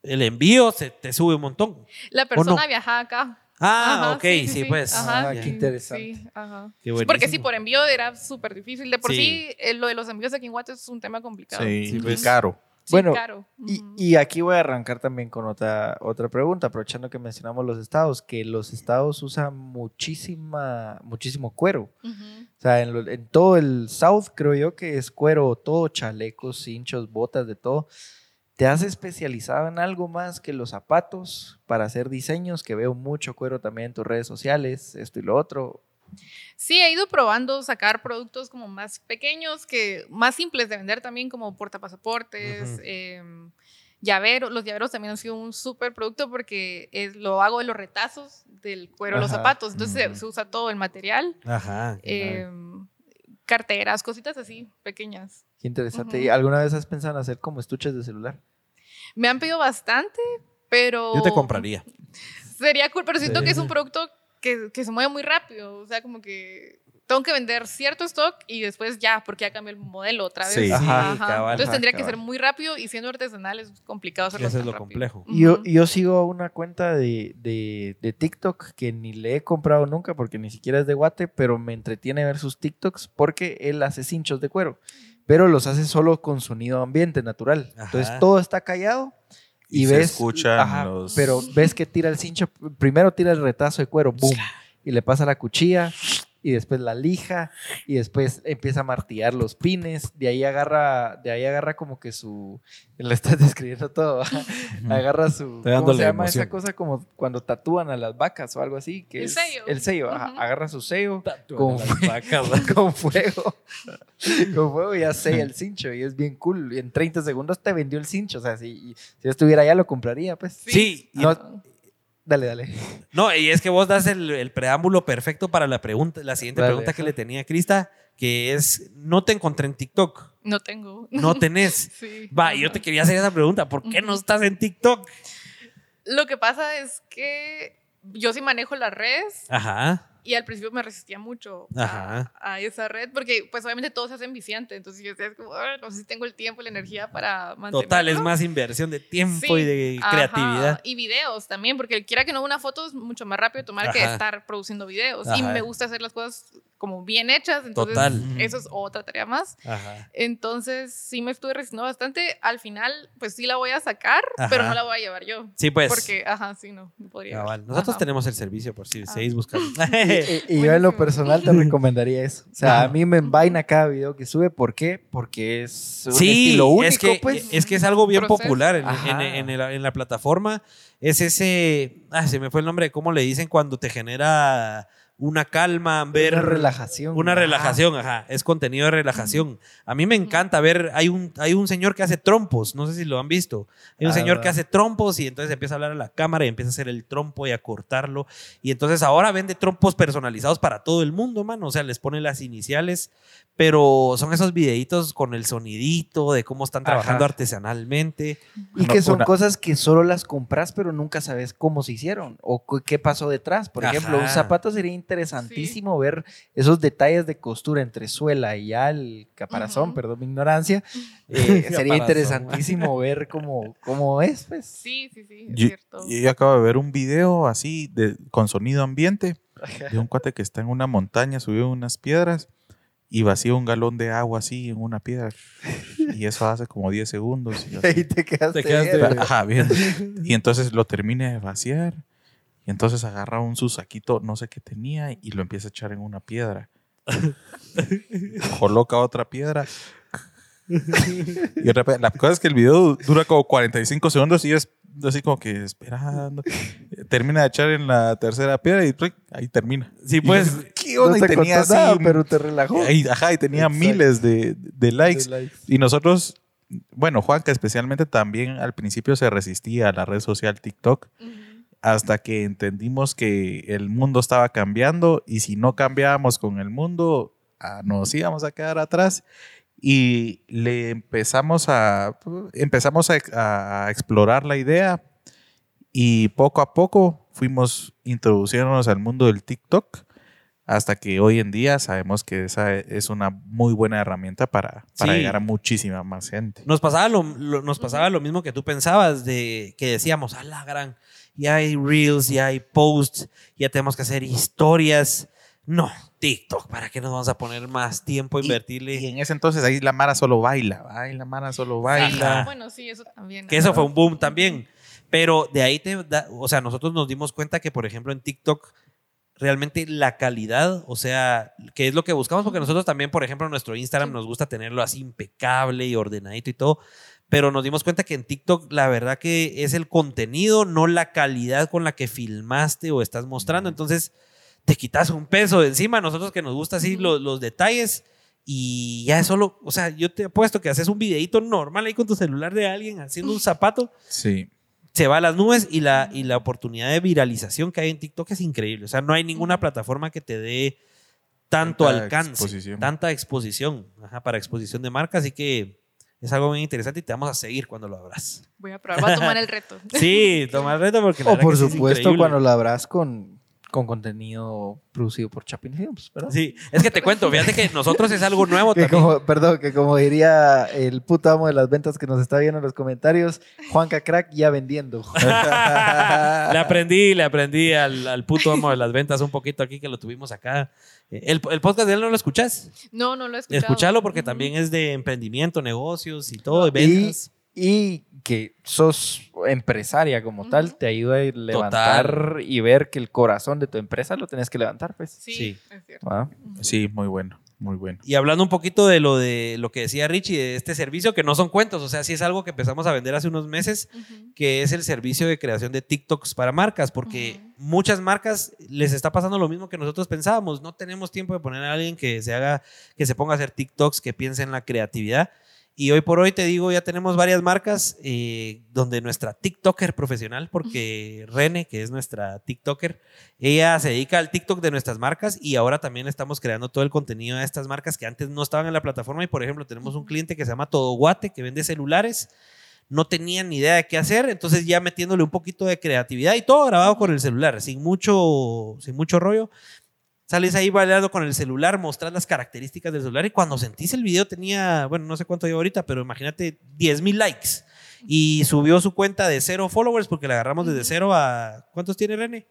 el envío se te sube un montón. La persona no? viajaba acá. Ah, Ajá, ok, sí, pues. Ah, Ya. qué interesante. Sí, ajá. Qué Porque sí, por envío era súper difícil. De por Sí. sí, eh, lo de los envíos aquí en Guate es un tema complicado. Sí, Sí, pues. caro. Sí, Bueno. Y, y aquí voy a arrancar también con otra, otra pregunta, aprovechando que mencionamos los estados, que los estados usan muchísima, muchísimo cuero. O sea, en, lo- en todo el South creo yo que es cuero, todo chalecos, cinchos, botas, de todo. ¿Te has especializado en algo más que los zapatos para hacer diseños? Que veo mucho cuero también en tus redes sociales, esto y lo otro. Sí, he ido probando sacar productos como más pequeños, que más simples de vender también, como portapasaportes, Ujú. em, llaveros. Los llaveros también han sido un súper producto porque es, lo hago de los retazos del cuero de los zapatos. Entonces se- usa todo el material. Ajá. em, carteras, cositas así, pequeñas. Qué interesante. ¿Y ¿Alguna vez has pensado en hacer como estuches de celular? Me han pedido bastante, pero... Yo te compraría. Sería cool, pero siento Sí. que es un producto que, que se mueve muy rápido. O sea, como que tengo que vender cierto stock y después ya, porque ya cambió el modelo otra vez. Sí. Ajá. Sí, cabal. Entonces Ajá, tendría que cabal. ser muy rápido y siendo artesanal es complicado hacerlo. Eso es lo rápido. complejo. Y Yo, Ujú. yo sigo una cuenta de, de- de TikTok que ni le he comprado nunca porque ni siquiera es de Guate, pero me entretiene ver sus TikToks porque él hace cinchos de cuero, pero los hace solo con sonido ambiente natural. Entonces Ajá. todo está callado y, Y se ves. escuchan los- Pero ves que tira el cincho, primero tira el retazo de cuero, boom, y le pasa la cuchilla. Y después la lija, y después empieza a martillar los pines, de ahí agarra, de ahí agarra como que su, le estás describiendo todo, agarra su, ¿cómo se llama emoción. esa cosa? Como cuando tatúan a las vacas o algo así, que El es sello. el sello, agarra su sello Con vacas, ¿no? con fuego, con fuego y ya sella el cincho y es bien cool, y en 30 segundos te vendió el cincho, o sea, si, si yo estuviera allá lo compraría, pues. Sí, y- No, dale, dale. No, y es que vos das el, el preámbulo perfecto para la pregunta, la siguiente Dale, pregunta que ajá. le tenía a Crista, que es, no te encontré en TikTok, No tengo. no tenés. Sí. Va, y yo te quería hacer esa pregunta, ¿por qué no estás en TikTok? Lo que pasa es que yo sí manejo las redes Ajá, y al principio me resistía mucho a, a esa red porque pues obviamente todos se hacen viciante. Entonces yo decía, como, "Ah, no sé si tengo el tiempo y la energía para mantenerlo. total, es más inversión de tiempo Sí, y de ajá, creatividad. Y videos también, porque quiera que no una foto es mucho más rápido tomar que estar produciendo videos. Y me gusta hacer las cosas como bien hechas, entonces Total. eso es otra tarea más. Ajá. Entonces sí me estuve resistiendo bastante. Al final, pues sí la voy a sacar, pero no la voy a llevar yo. Sí, pues. Porque, ajá, sí, no, no podría. cabal. llevar. Nosotros tenemos el servicio por si Ah. seguís buscando. Y, y yo en lo personal te recomendaría eso. O sea, a mí me envaina cada video que sube. ¿Por qué? Porque es un Sí, estilo único, es que, pues. es que es algo bien Proceso. popular en, Ajá. en- en el- en la plataforma. Es ese, ah, se me fue el nombre, ¿cómo le dicen cuando te genera una calma, ver Una relajación. Una Ajá. relajación, ajá. Es contenido de relajación. A mí me encanta ver, hay un, hay un señor que hace trompos, no sé si lo han visto. Hay un Ah, señor que hace trompos y entonces empieza a hablar a la cámara y empieza a hacer el trompo y a cortarlo. Y entonces ahora vende trompos personalizados para todo el mundo, mano. O sea, les pone las iniciales, pero son esos videitos con el sonidito de cómo están trabajando Ajá. artesanalmente. Y Una- que son una- cosas que solo las compras, pero nunca sabes cómo se hicieron o qué pasó detrás. Por ejemplo, un zapato sería interesantísimo ver esos detalles de costura entre suela y ya el caparazón, Ujú. perdón mi ignorancia. Eh, sería Caparazón. interesantísimo ver cómo, cómo es, pues. Sí, sí, sí, es Yo, cierto. yo acabo de ver un video así de, con sonido ambiente de un cuate que está en una montaña, subió unas piedras y vacía un galón de agua así en una piedra. Y eso hace como 10 segundos. y así. Ahí te quedaste. Te quedaste viendo. Ajá, viendo. Y entonces lo termina de vaciar. Y entonces agarra un su saquito, no sé qué tenía, y lo empieza a echar en una piedra. Coloca otra piedra. Y de repente, la cosa es que el video dura como 45 segundos y es así como que esperando. Termina de echar en la tercera piedra y ¡pric! ahí termina. Sí, Y pues, yo, ¿Qué onda? No y te tenía así. nada, pero te relajó. y- ajá, y tenía Exacto. miles de, de likes. De likes. Y nosotros, bueno, Juanca especialmente también al principio se resistía a la red social TikTok Ujú. Hasta que entendimos que el mundo estaba cambiando y si no cambiábamos con el mundo, ah, nos íbamos a quedar atrás. Y le empezamos a, empezamos a, a explorar la idea y poco a poco fuimos introduciéndonos al mundo del TikTok hasta que hoy en día sabemos que esa es una muy buena herramienta para, para Sí. llegar a muchísima más gente. Nos pasaba lo, lo- nos pasaba lo mismo que tú pensabas, de que decíamos, a la gran, ya hay reels, ya hay posts, ya tenemos que hacer historias. No, TikTok, ¿para qué nos vamos a poner más tiempo a Y- invertirle? Y en ese entonces ahí la Mara solo baila, baila, Mara solo baila. Ah, Bueno, sí, eso también. que eso ajá. fue un boom también. Pero de ahí te da, o sea, nosotros nos dimos cuenta que, por ejemplo, en TikTok, realmente la calidad, o sea, que es lo que buscamos, porque nosotros también, por ejemplo, en nuestro Instagram Sí. nos gusta tenerlo así impecable y ordenadito y todo, pero nos dimos cuenta que en TikTok la verdad que es el contenido, no la calidad con la que filmaste o estás mostrando. Entonces, te quitas un peso de encima, nosotros que nos gusta así los, los detalles. Y ya es solo, o sea, yo te apuesto que haces un videito normal ahí con tu celular de alguien haciendo un zapato Sí. se va a las nubes y la, y la oportunidad de viralización que hay en TikTok es increíble. O sea, no hay ninguna plataforma que te dé tanto Tanta alcance, exposición. tanta exposición ajá, para exposición de marca. Así que es algo muy interesante y te vamos a seguir cuando lo abras. Voy a probar, voy a tomar el reto. Sí, toma el reto porque la O por que sí es supuesto cuando la abras con, con contenido producido por Chapin Films, ¿verdad? Sí, es que te cuento, fíjate que nosotros es algo nuevo Que también. como, perdón, que como diría el puto amo de las ventas que nos está viendo en los comentarios, Juanca Crack ya vendiendo. le aprendí, le aprendí al, al puto amo de las ventas un poquito aquí que lo tuvimos acá. El, el podcast de él no lo escuchás. No, no lo he escuchado. Escuchalo porque también es de emprendimiento, negocios y todo, de y, ventas. y que sos empresaria como tal, te ayuda a levantar y ver que el corazón de tu empresa lo tenés que levantar, pues. Sí, Sí. es cierto. Ah. Sí, muy bueno, muy bueno. Y hablando un poquito de lo de lo que decía Richie, de este servicio, que no son cuentos, o sea, sí es algo que empezamos a vender hace unos meses, que es el servicio de creación de TikToks para marcas, porque muchas marcas les está pasando lo mismo que nosotros pensábamos. No tenemos tiempo de poner a alguien que se haga, que se ponga a hacer TikToks, que piense en la creatividad. Y hoy por hoy te digo, ya tenemos varias marcas eh, donde nuestra TikToker profesional, porque Rene, que es nuestra TikToker, ella se dedica al TikTok de nuestras marcas y ahora también estamos creando todo el contenido de estas marcas que antes no estaban en la plataforma. Y por ejemplo, tenemos un cliente que se llama Todo Guate, que vende celulares. No tenían ni idea de qué hacer, entonces ya metiéndole un poquito de creatividad y todo grabado con el celular, sin mucho, sin mucho rollo. Sales ahí bailando con el celular, mostras las características del celular y cuando sentís el video tenía, bueno, no sé cuánto lleva ahorita, pero imagínate 10 mil likes. Y subió su cuenta de cero followers porque la agarramos desde cero a... ¿Cuántos tiene René?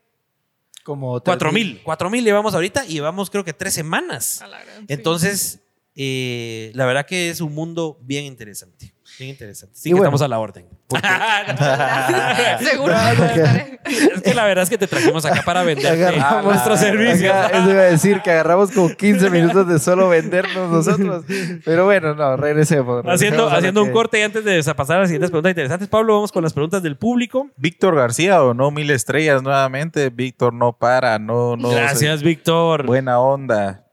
Como Cuatro mil. Cuatro mil llevamos ahorita y llevamos creo que tres semanas. A la gran, sí. Entonces, eh, la verdad que es un mundo bien interesante. Bien interesante. Sí Y que bueno. estamos a la orden. Seguro. Porque- estaré. es que la verdad es que te trajimos acá para vender nuestros servicios. Eso iba a decir que agarramos como 15 minutos de solo vendernos nosotros. Pero bueno, no, regresemos. Haciendo, regresemos haciendo un que- corte y antes de pasar a las siguientes preguntas interesantes, Pablo, vamos con las preguntas del público. Víctor García o no mil estrellas nuevamente. Víctor no para, no, no. Gracias, Víctor. Buena onda.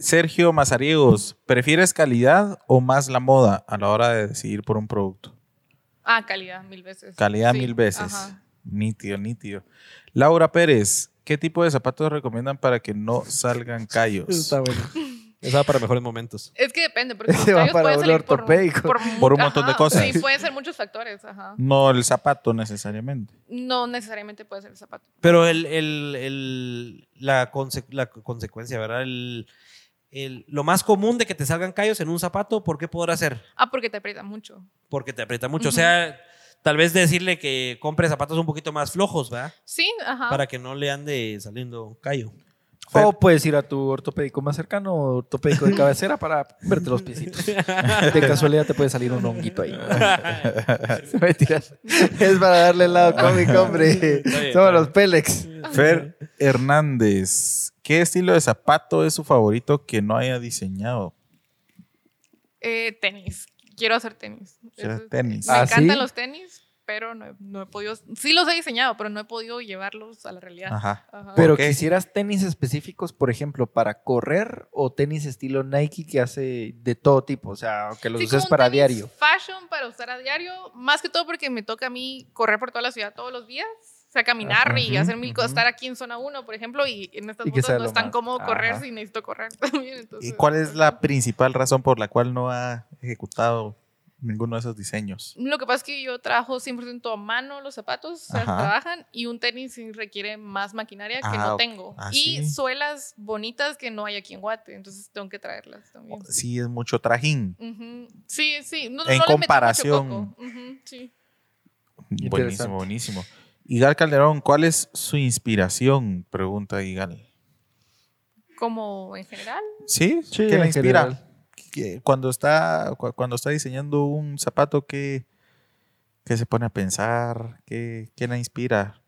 Sergio Mazariegos, ¿prefieres calidad o más la moda a la hora de decidir por un producto? Ah, calidad, mil veces. Calidad Sí, mil veces. ajá. Nítido, nítido. Laura Pérez, ¿qué tipo de zapatos recomiendan para que no salgan callos? Está bueno. Esa va para mejores momentos. Es que depende, porque los callos para pueden salir por, ortopédico. mu- Por un montón de cosas. Sí, pueden ser muchos factores, ajá. No el zapato necesariamente. No necesariamente puede ser el zapato. Pero el, el- el- la, conse- la consecuencia, ¿verdad? El, el- lo más común de que te salgan callos en un zapato, ¿por qué podrá ser? Ah, porque te aprieta mucho. Porque te aprieta mucho. O sea, tal vez decirle que compre zapatos un poquito más flojos, ¿verdad? Sí, ajá. Para que no le ande saliendo callo. O puedes ir a tu ortopédico más cercano, ortopédico de cabecera, para verte los piecitos. De casualidad te puede salir un honguito ahí. Es para darle el lado cómico, hombre. Somos los Pélex. Fer Hernández, ¿qué estilo de zapato es su favorito que no haya diseñado? Eh, tenis. quiero hacer tenis. Quiero tenis. Me ¿Ah, encantan sí? los tenis, pero no, he- no he podido. Sí los he diseñado, pero no he podido llevarlos a la realidad. Ajá. Ajá. Pero qué? quisieras tenis específicos, por ejemplo, para correr o tenis estilo Nike que hace de todo tipo, o sea, que los Sí, uses como un para tenis diario. Fashion para usar a diario, más que todo porque me toca a mí correr por toda la ciudad todos los días. O sea, caminar y Ajá, hacer mil cosas. Estar aquí en zona 1, por ejemplo, y en estas Y sea no es tan más- cómodo correr ajá. si necesito correr también. ¿Y entonces- cuál es la principal razón por la cual no ha ejecutado ninguno de esos diseños? Lo que pasa es que yo trabajo 100% a mano los zapatos, o sea, Ajá. trabajan, y un tenis sí requiere más maquinaria que Ah, no ok. tengo. Ah, y sí. suelas bonitas que no hay aquí en Guate, entonces tengo que traerlas también. Sí, es mucho trajín. Sí, sí. No, En no le meto mucho comparación. sí. Buenísimo, buenísimo. Igal Calderón, ¿cuál es su inspiración? Pregunta Igal. Como en general. ¿Sí? Sí, ¿Qué en le inspira? general. ¿Qué- Cuando está, cu- cuando está diseñando un zapato, ¿qué, qué se pone a pensar? ¿Qué, qué la inspira?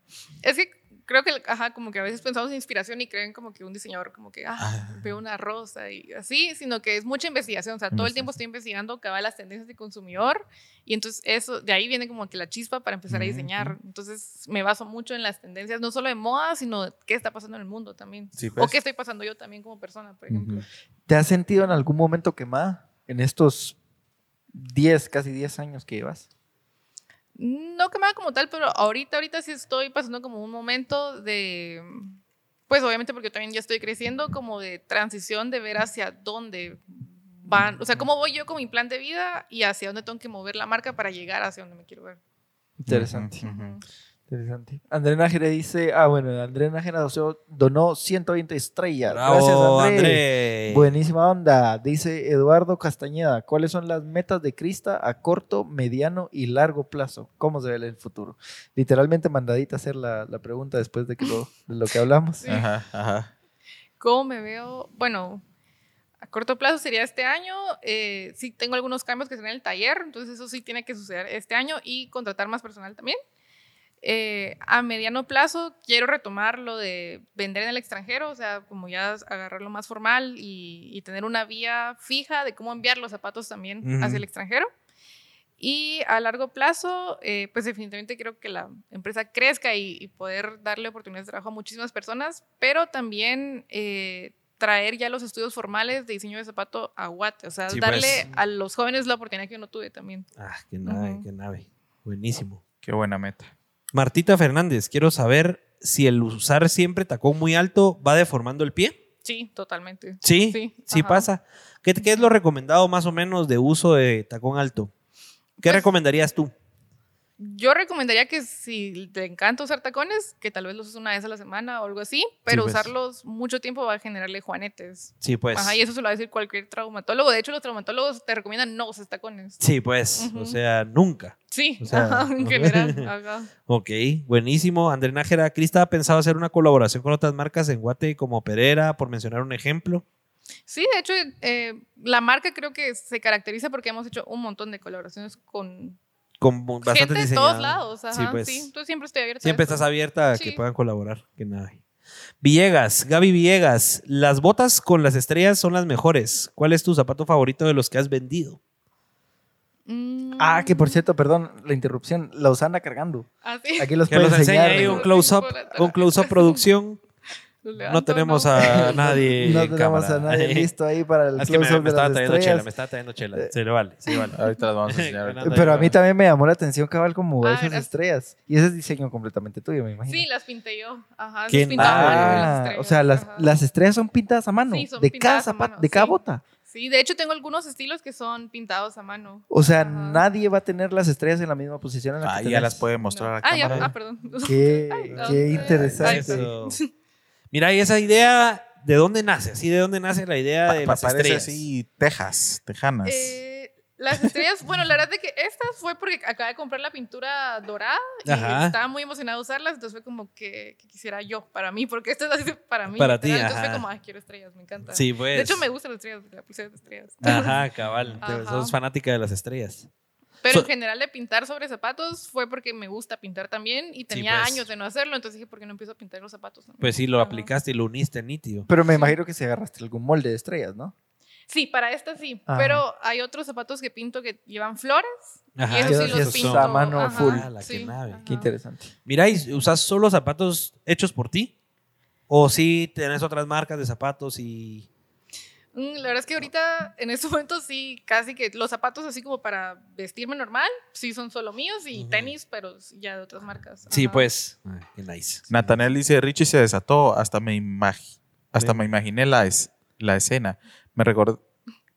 Creo que, ajá, como que a veces pensamos en inspiración y creen como que un diseñador como que, ah, Ah. veo una rosa y así, sino que es mucha investigación, o sea, todo el tiempo estoy investigando cada las tendencias de consumidor y entonces eso, de ahí viene como que la chispa para empezar a diseñar. Entonces me baso mucho en las tendencias, no solo de moda, sino de qué está pasando en el mundo también. Sí, O pues. qué estoy pasando yo también como persona, por ejemplo. ¿Te has sentido en algún momento quemada en estos 10, casi 10 años que llevas? No quemada como tal, pero ahorita, ahorita sí estoy pasando como un momento de, pues obviamente porque yo también ya estoy creciendo, como de transición de ver hacia dónde van, o sea, cómo voy yo con mi plan de vida y hacia dónde tengo que mover la marca para llegar hacia donde me quiero ver. Interesante. Ujú. Interesante. André Nájera dice, ah, bueno, André Nájera donó- donó 120 estrellas. Bravo, Gracias, André. André. Buenísima onda. Dice Eduardo Castañeda, ¿cuáles son las metas de Crista a corto, mediano y largo plazo? ¿Cómo se ve el futuro? Literalmente mandadita a hacer la, la pregunta después de, que lo, de lo que hablamos. Sí. Ajá, ajá. ¿Cómo me veo? Bueno, a corto plazo sería este año. Eh, sí, tengo algunos cambios que serán en el taller, entonces eso sí tiene que suceder este año y contratar más personal también. Eh, a mediano plazo quiero retomar lo de vender en el extranjero, o sea, como ya agarrarlo más formal y, y tener una vía fija de cómo enviar los zapatos también hacia el extranjero. Y a largo plazo, eh, pues definitivamente quiero que la empresa crezca y, y poder darle oportunidades de trabajo a muchísimas personas, pero también eh, traer ya los estudios formales de diseño de zapato a Guate, o sea, Sí, darle pues. a los jóvenes la oportunidad que yo no tuve también. Ah, qué nave, qué nave. Buenísimo. Qué buena meta. Martita Fernández, quiero saber si el usar siempre tacón muy alto va deformando el pie. Sí, totalmente. Sí, Sí, sí, pasa. ¿Qué, qué es lo recomendado más o menos de uso de tacón alto? ¿Qué Pues- recomendarías tú? Yo recomendaría que si te encanta usar tacones, que tal vez los uses una vez a la semana o algo así, pero pues. usarlos mucho tiempo va a generarle juanetes. Sí, pues. Ajá, y eso se lo va a decir cualquier traumatólogo. De hecho, los traumatólogos te recomiendan no usar tacones. Sí, pues. O sea, nunca. Sí, O sea, ajá, en general. ajá. Ok, buenísimo. André Nájera, Crista ha pensado hacer una colaboración con otras marcas en Guate como Perera, por mencionar un ejemplo. Sí, de hecho, eh, la marca creo que se caracteriza porque hemos hecho un montón de colaboraciones con Con bastantes gente de todos lados. Ajá, Sí, pues. sí, entonces siempre estoy abierta. a Siempre estás abierta a Sí. que puedan colaborar. Que nada. Villegas, Gaby Villegas, las botas con las estrellas son las mejores. ¿Cuál es tu zapato favorito de los que has vendido? Mm, Ah, que por cierto, perdón, la interrupción, la anda cargando. ah, sí. Aquí los Que puede nos enseñar. ahí un close-up, un close-up producción. No tenemos ¿no? a nadie. No en tenemos cámara. a nadie listo ahí para el Es que me, me estaba las trayendo chela, estrellas. me estaba trayendo chela. Se le vale, se le vale. Ahorita las vamos a enseñar. Pero a mí también me llamó la atención, cabal, como Ah, esas gracias. estrellas. Y ese es diseño completamente tuyo, me imagino. Sí, las pinté yo. Ajá, ¿Qué las pintaba a mano, las Ah, estrellas, o sea, las, las estrellas son pintadas a mano. Sí, son de cada zapato, de cada sí. bota. Sí, de hecho tengo algunos estilos que son pintados a mano. O sea, Ajá. nadie va a tener las estrellas en la misma posición en la que Ahí ya tenés. las puede mostrar No. a Ah, ya, ah, perdón. Qué, Ay, no. qué Ay, interesante. Eso. Mira, y esa idea, ¿de dónde nace? Así, ¿de dónde nace la idea Pa- de las parece estrellas? así, Texas, tejanas. Eh, las estrellas, bueno, la verdad es que estas fue porque acabé de comprar la pintura dorada y Ajá. estaba muy emocionada de usarlas, entonces fue como que, que quisiera yo, para mí, porque esto es así para mí. Para ti, Entonces ajá. fue como, ay, quiero estrellas, me encanta. Sí, pues. De hecho, me gustan las estrellas, la pulsera de estrellas. Ajá, cabal. Ajá. Sos fanática de las estrellas. Pero So- en general de pintar sobre zapatos fue porque me gusta pintar también y tenía pues. años de no hacerlo, entonces dije, ¿por qué no empiezo a pintar los zapatos? también? Pues sí, lo Ajá. aplicaste y lo uniste nítido. Pero me imagino que si agarraste algún molde de estrellas, ¿no? Sí, para esta sí. Ah. Pero hay otros zapatos que pinto que llevan flores. Ajá. y esos sí los pinto. a mano ajá, full. Ah, la que nave. Qué interesante. Mira, ¿y ¿usas solo zapatos hechos por ti? ¿O sí tenés otras marcas de zapatos y...? Mm, La verdad es que ahorita, en estos momentos, sí, casi que los zapatos así como para vestirme normal, sí son solo míos y tenis, pero ya de otras marcas. Sí, Ajá. pues. qué nice. Natanel dice, Richie se desató, hasta me, imagi- hasta Sí. me imaginé la, es- la escena. Me recordó...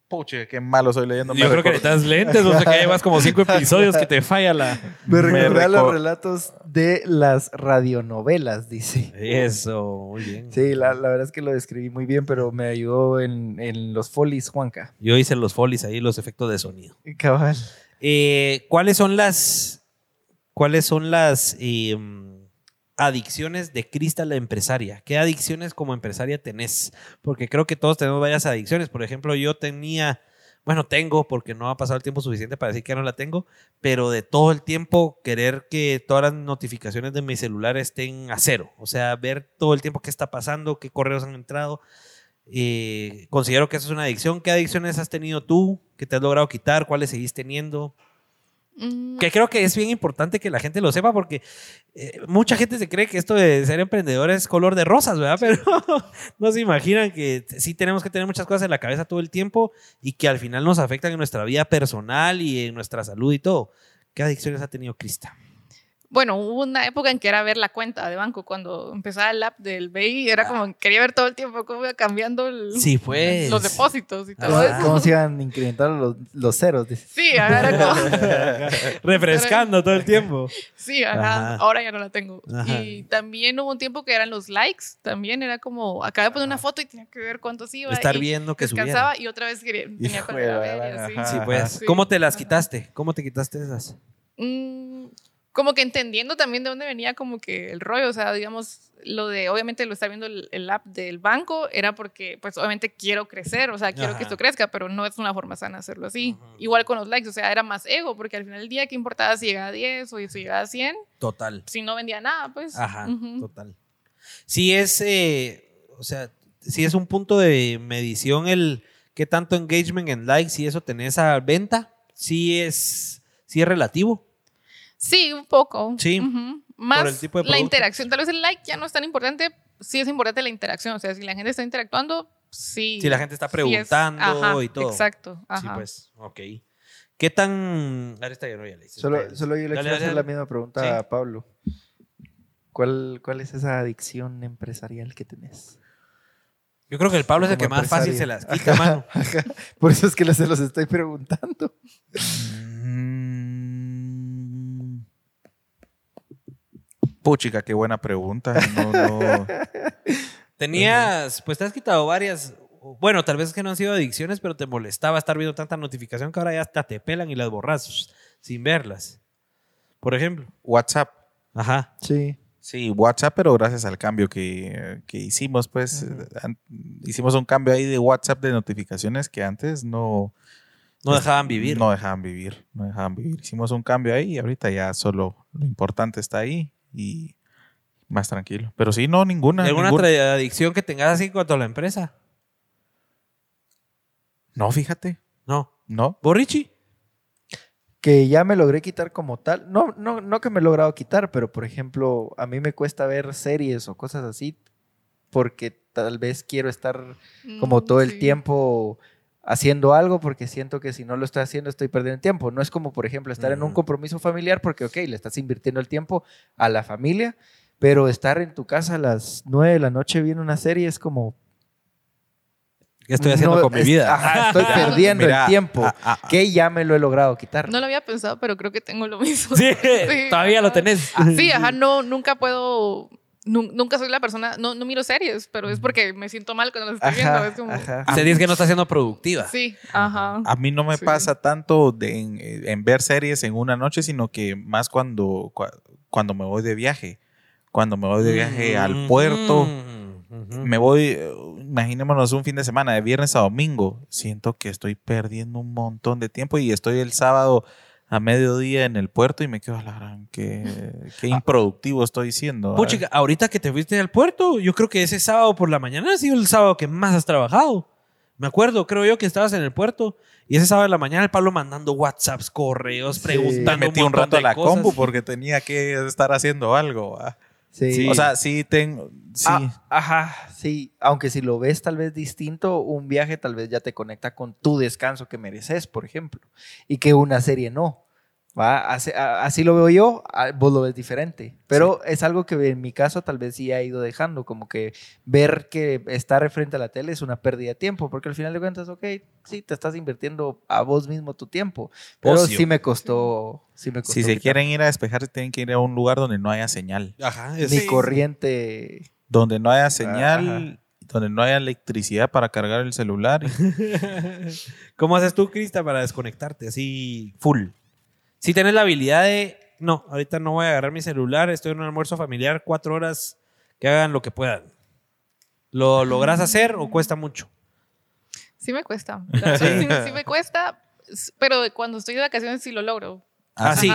Puche, qué malo soy leyendo. Yo creo que necesitas lentes, no sé qué, llevas como cinco episodios que te falla la... Me Me recordé los relatos de las radionovelas, dice. Eso, muy bien. Sí, la, la verdad es que lo describí muy bien, pero me ayudó en, en los folies, Juanca. Yo hice los folies ahí, los efectos de sonido. Cabal. Eh, ¿Cuáles son las... ¿Cuáles son las eh, adicciones de Crista la empresaria? ¿Qué adicciones como empresaria tenés? Porque creo que todos tenemos varias adicciones. Por ejemplo, yo tenía, bueno, tengo, porque no ha pasado el tiempo suficiente para decir que no la tengo, pero de todo el tiempo querer que todas las notificaciones de mi celular estén a cero. O sea, ver todo el tiempo qué está pasando, qué correos han entrado. Eh, considero que eso es una adicción. ¿Qué adicciones has tenido tú? ¿Que te has logrado quitar? ¿Cuáles seguís teniendo? Mm, Que creo que es bien importante que la gente lo sepa porque eh, mucha gente se cree que esto de ser emprendedor es color de rosas, ¿verdad? Pero no se imaginan que sí tenemos que tener muchas cosas en la cabeza todo el tiempo y que al final nos afectan en nuestra vida personal y en nuestra salud y todo. ¿Qué adicciones ha tenido Crista? Bueno, hubo una época en que era ver la cuenta de banco. Cuando empezaba el app del BI, era como quería ver todo el tiempo cómo iba cambiando el- Sí, pues. los depósitos y todo ¿Cómo, eso. cómo se iban incrementando los, los ceros? Sí, ajá, era como, Refrescando todo el tiempo. sí, ajá, Ajá. ahora ya no la tengo. Ajá. Y también hubo un tiempo que eran los likes. También era como, acabé de poner una foto y tenía que ver cuántos iba. Estar y viendo que subiera. descansaba y otra vez quería, tenía que ver y así. Sí, pues. ¿Cómo te las Ajá. quitaste? ¿Cómo te quitaste esas? Mm, como que entendiendo también de dónde venía como que el rollo, o sea, digamos, lo de, obviamente lo está viendo el, el app del banco, era porque, pues, obviamente quiero crecer, o sea, quiero Ajá. que esto crezca, pero no es una forma sana hacerlo así. Igual con los likes, o sea, era más ego, porque al final del día, ¿qué importaba si llegaba a 10 o si llegaba a 100? Total. Si no vendía nada, pues. Ajá, total. Sí es, eh, o sea, sí es un punto de medición el qué tanto engagement en likes y eso tenés a venta, sí es, sí es relativo. Sí, un poco. Sí. Más el tipo de la interacción. Tal vez el like ya no es tan importante, sí es importante la interacción, o sea, si la gente está interactuando, sí. Si la gente está sí es- preguntando ajá, y todo. Exacto. Ajá. Sí, pues, ok. ¿Qué tan... Ahora está ya no, ya le hice. Solo, yo le Dale, quiero dale, hacer la misma pregunta Sí. a Pablo. ¿Cuál, ¿Cuál es esa adicción empresarial que tenés? Yo creo que el Pablo es el que más fácil se las quita, mano. Por eso es que se los estoy preguntando. Puchica, qué buena pregunta. No, no. Tenías, pues te has quitado varias. Bueno, tal vez es que no han sido adicciones, pero te molestaba estar viendo tanta notificación que ahora ya hasta te pelan y las borras sin verlas. Por ejemplo. WhatsApp. Ajá. Sí. Sí, WhatsApp, pero gracias al cambio que, que hicimos, pues an- hicimos un cambio ahí de WhatsApp de notificaciones que antes no, No dejaban vivir. No dejaban vivir, no dejaban vivir. Hicimos un cambio ahí y ahorita ya solo lo importante está ahí y más tranquilo. Pero sí, no, ninguna. ¿Y ¿Alguna ninguna. adicción que tengas así en cuanto a la empresa? No, fíjate, No. no. ¿Vos, Richie? Que ya me logré quitar como tal. No, no, no que me he logrado quitar, pero por ejemplo, a mí me cuesta ver series o cosas así porque tal vez quiero estar como Mm, todo el tiempo haciendo algo porque siento que si no lo estoy haciendo estoy perdiendo tiempo. No es como, por ejemplo, estar en un Ujú. compromiso familiar porque, ok, le estás invirtiendo el tiempo a la familia, pero estar en tu casa a las 9 de la noche viendo una serie es como... ¿Qué estoy haciendo no, con mi es- vida? ajá, estoy perdiendo Mira, el tiempo ah, ah, ah. que ya me lo he logrado quitar. No lo había pensado, pero creo que tengo lo mismo. Sí, Sí, todavía lo tenés. Ah, Sí, ajá, no, nunca puedo, nunca soy la persona, no, no miro series, pero es porque me siento mal cuando las estoy viendo. Ajá, Es como, ajá. Se dice que no está siendo productiva. Sí, ajá. A mí no me Sí. pasa tanto de en, en ver series en una noche, sino que más cuando, cua- cuando me voy de viaje. Cuando me voy de viaje al puerto, Mm, ujú. me voy, eh, imaginémonos un fin de semana, de viernes a domingo. Siento que estoy perdiendo un montón de tiempo y estoy el sábado a mediodía en el puerto y me quedo a la gran, qué, qué improductivo estoy siendo. Puchica, ahorita que te fuiste al puerto, yo creo que ese sábado por la mañana ha sido el sábado que más has trabajado. Me acuerdo, creo yo que estabas en el puerto y ese sábado de la mañana el Pablo mandando WhatsApps, correos, Sí. preguntando. Me metí un rato a la cosas. compu porque tenía que estar haciendo algo. ¿va? Sí. Sí. O sea, sí tengo. Sí. Ah, ajá, sí. Aunque si lo ves tal vez distinto, un viaje tal vez ya te conecta con tu descanso que mereces, por ejemplo. Y que una serie no. ¿Va? Así, así lo veo yo, vos lo ves diferente. Pero es algo que en mi caso tal vez sí ha ido dejando, como que ver que estar frente a la tele es una pérdida de tiempo, porque al final de cuentas, ok, sí, te estás invirtiendo a vos mismo tu tiempo. Pero Ocio. sí me costó. Sí me costó Si se quitar quieren ir a despejarse, tienen que ir a un lugar donde no haya señal. Ajá, es- Mi corriente. Donde no haya señal, Ajá. donde no haya electricidad para cargar el celular. ¿Cómo haces tú, Crista, para desconectarte así full? Si tienes la habilidad de, no, ahorita no voy a agarrar mi celular, estoy en un almuerzo familiar, cuatro horas, que hagan lo que puedan. ¿Lo logras hacer o cuesta mucho? Sí me cuesta. Sí, sí me cuesta, pero cuando estoy de vacaciones sí lo logro. Ah, sí.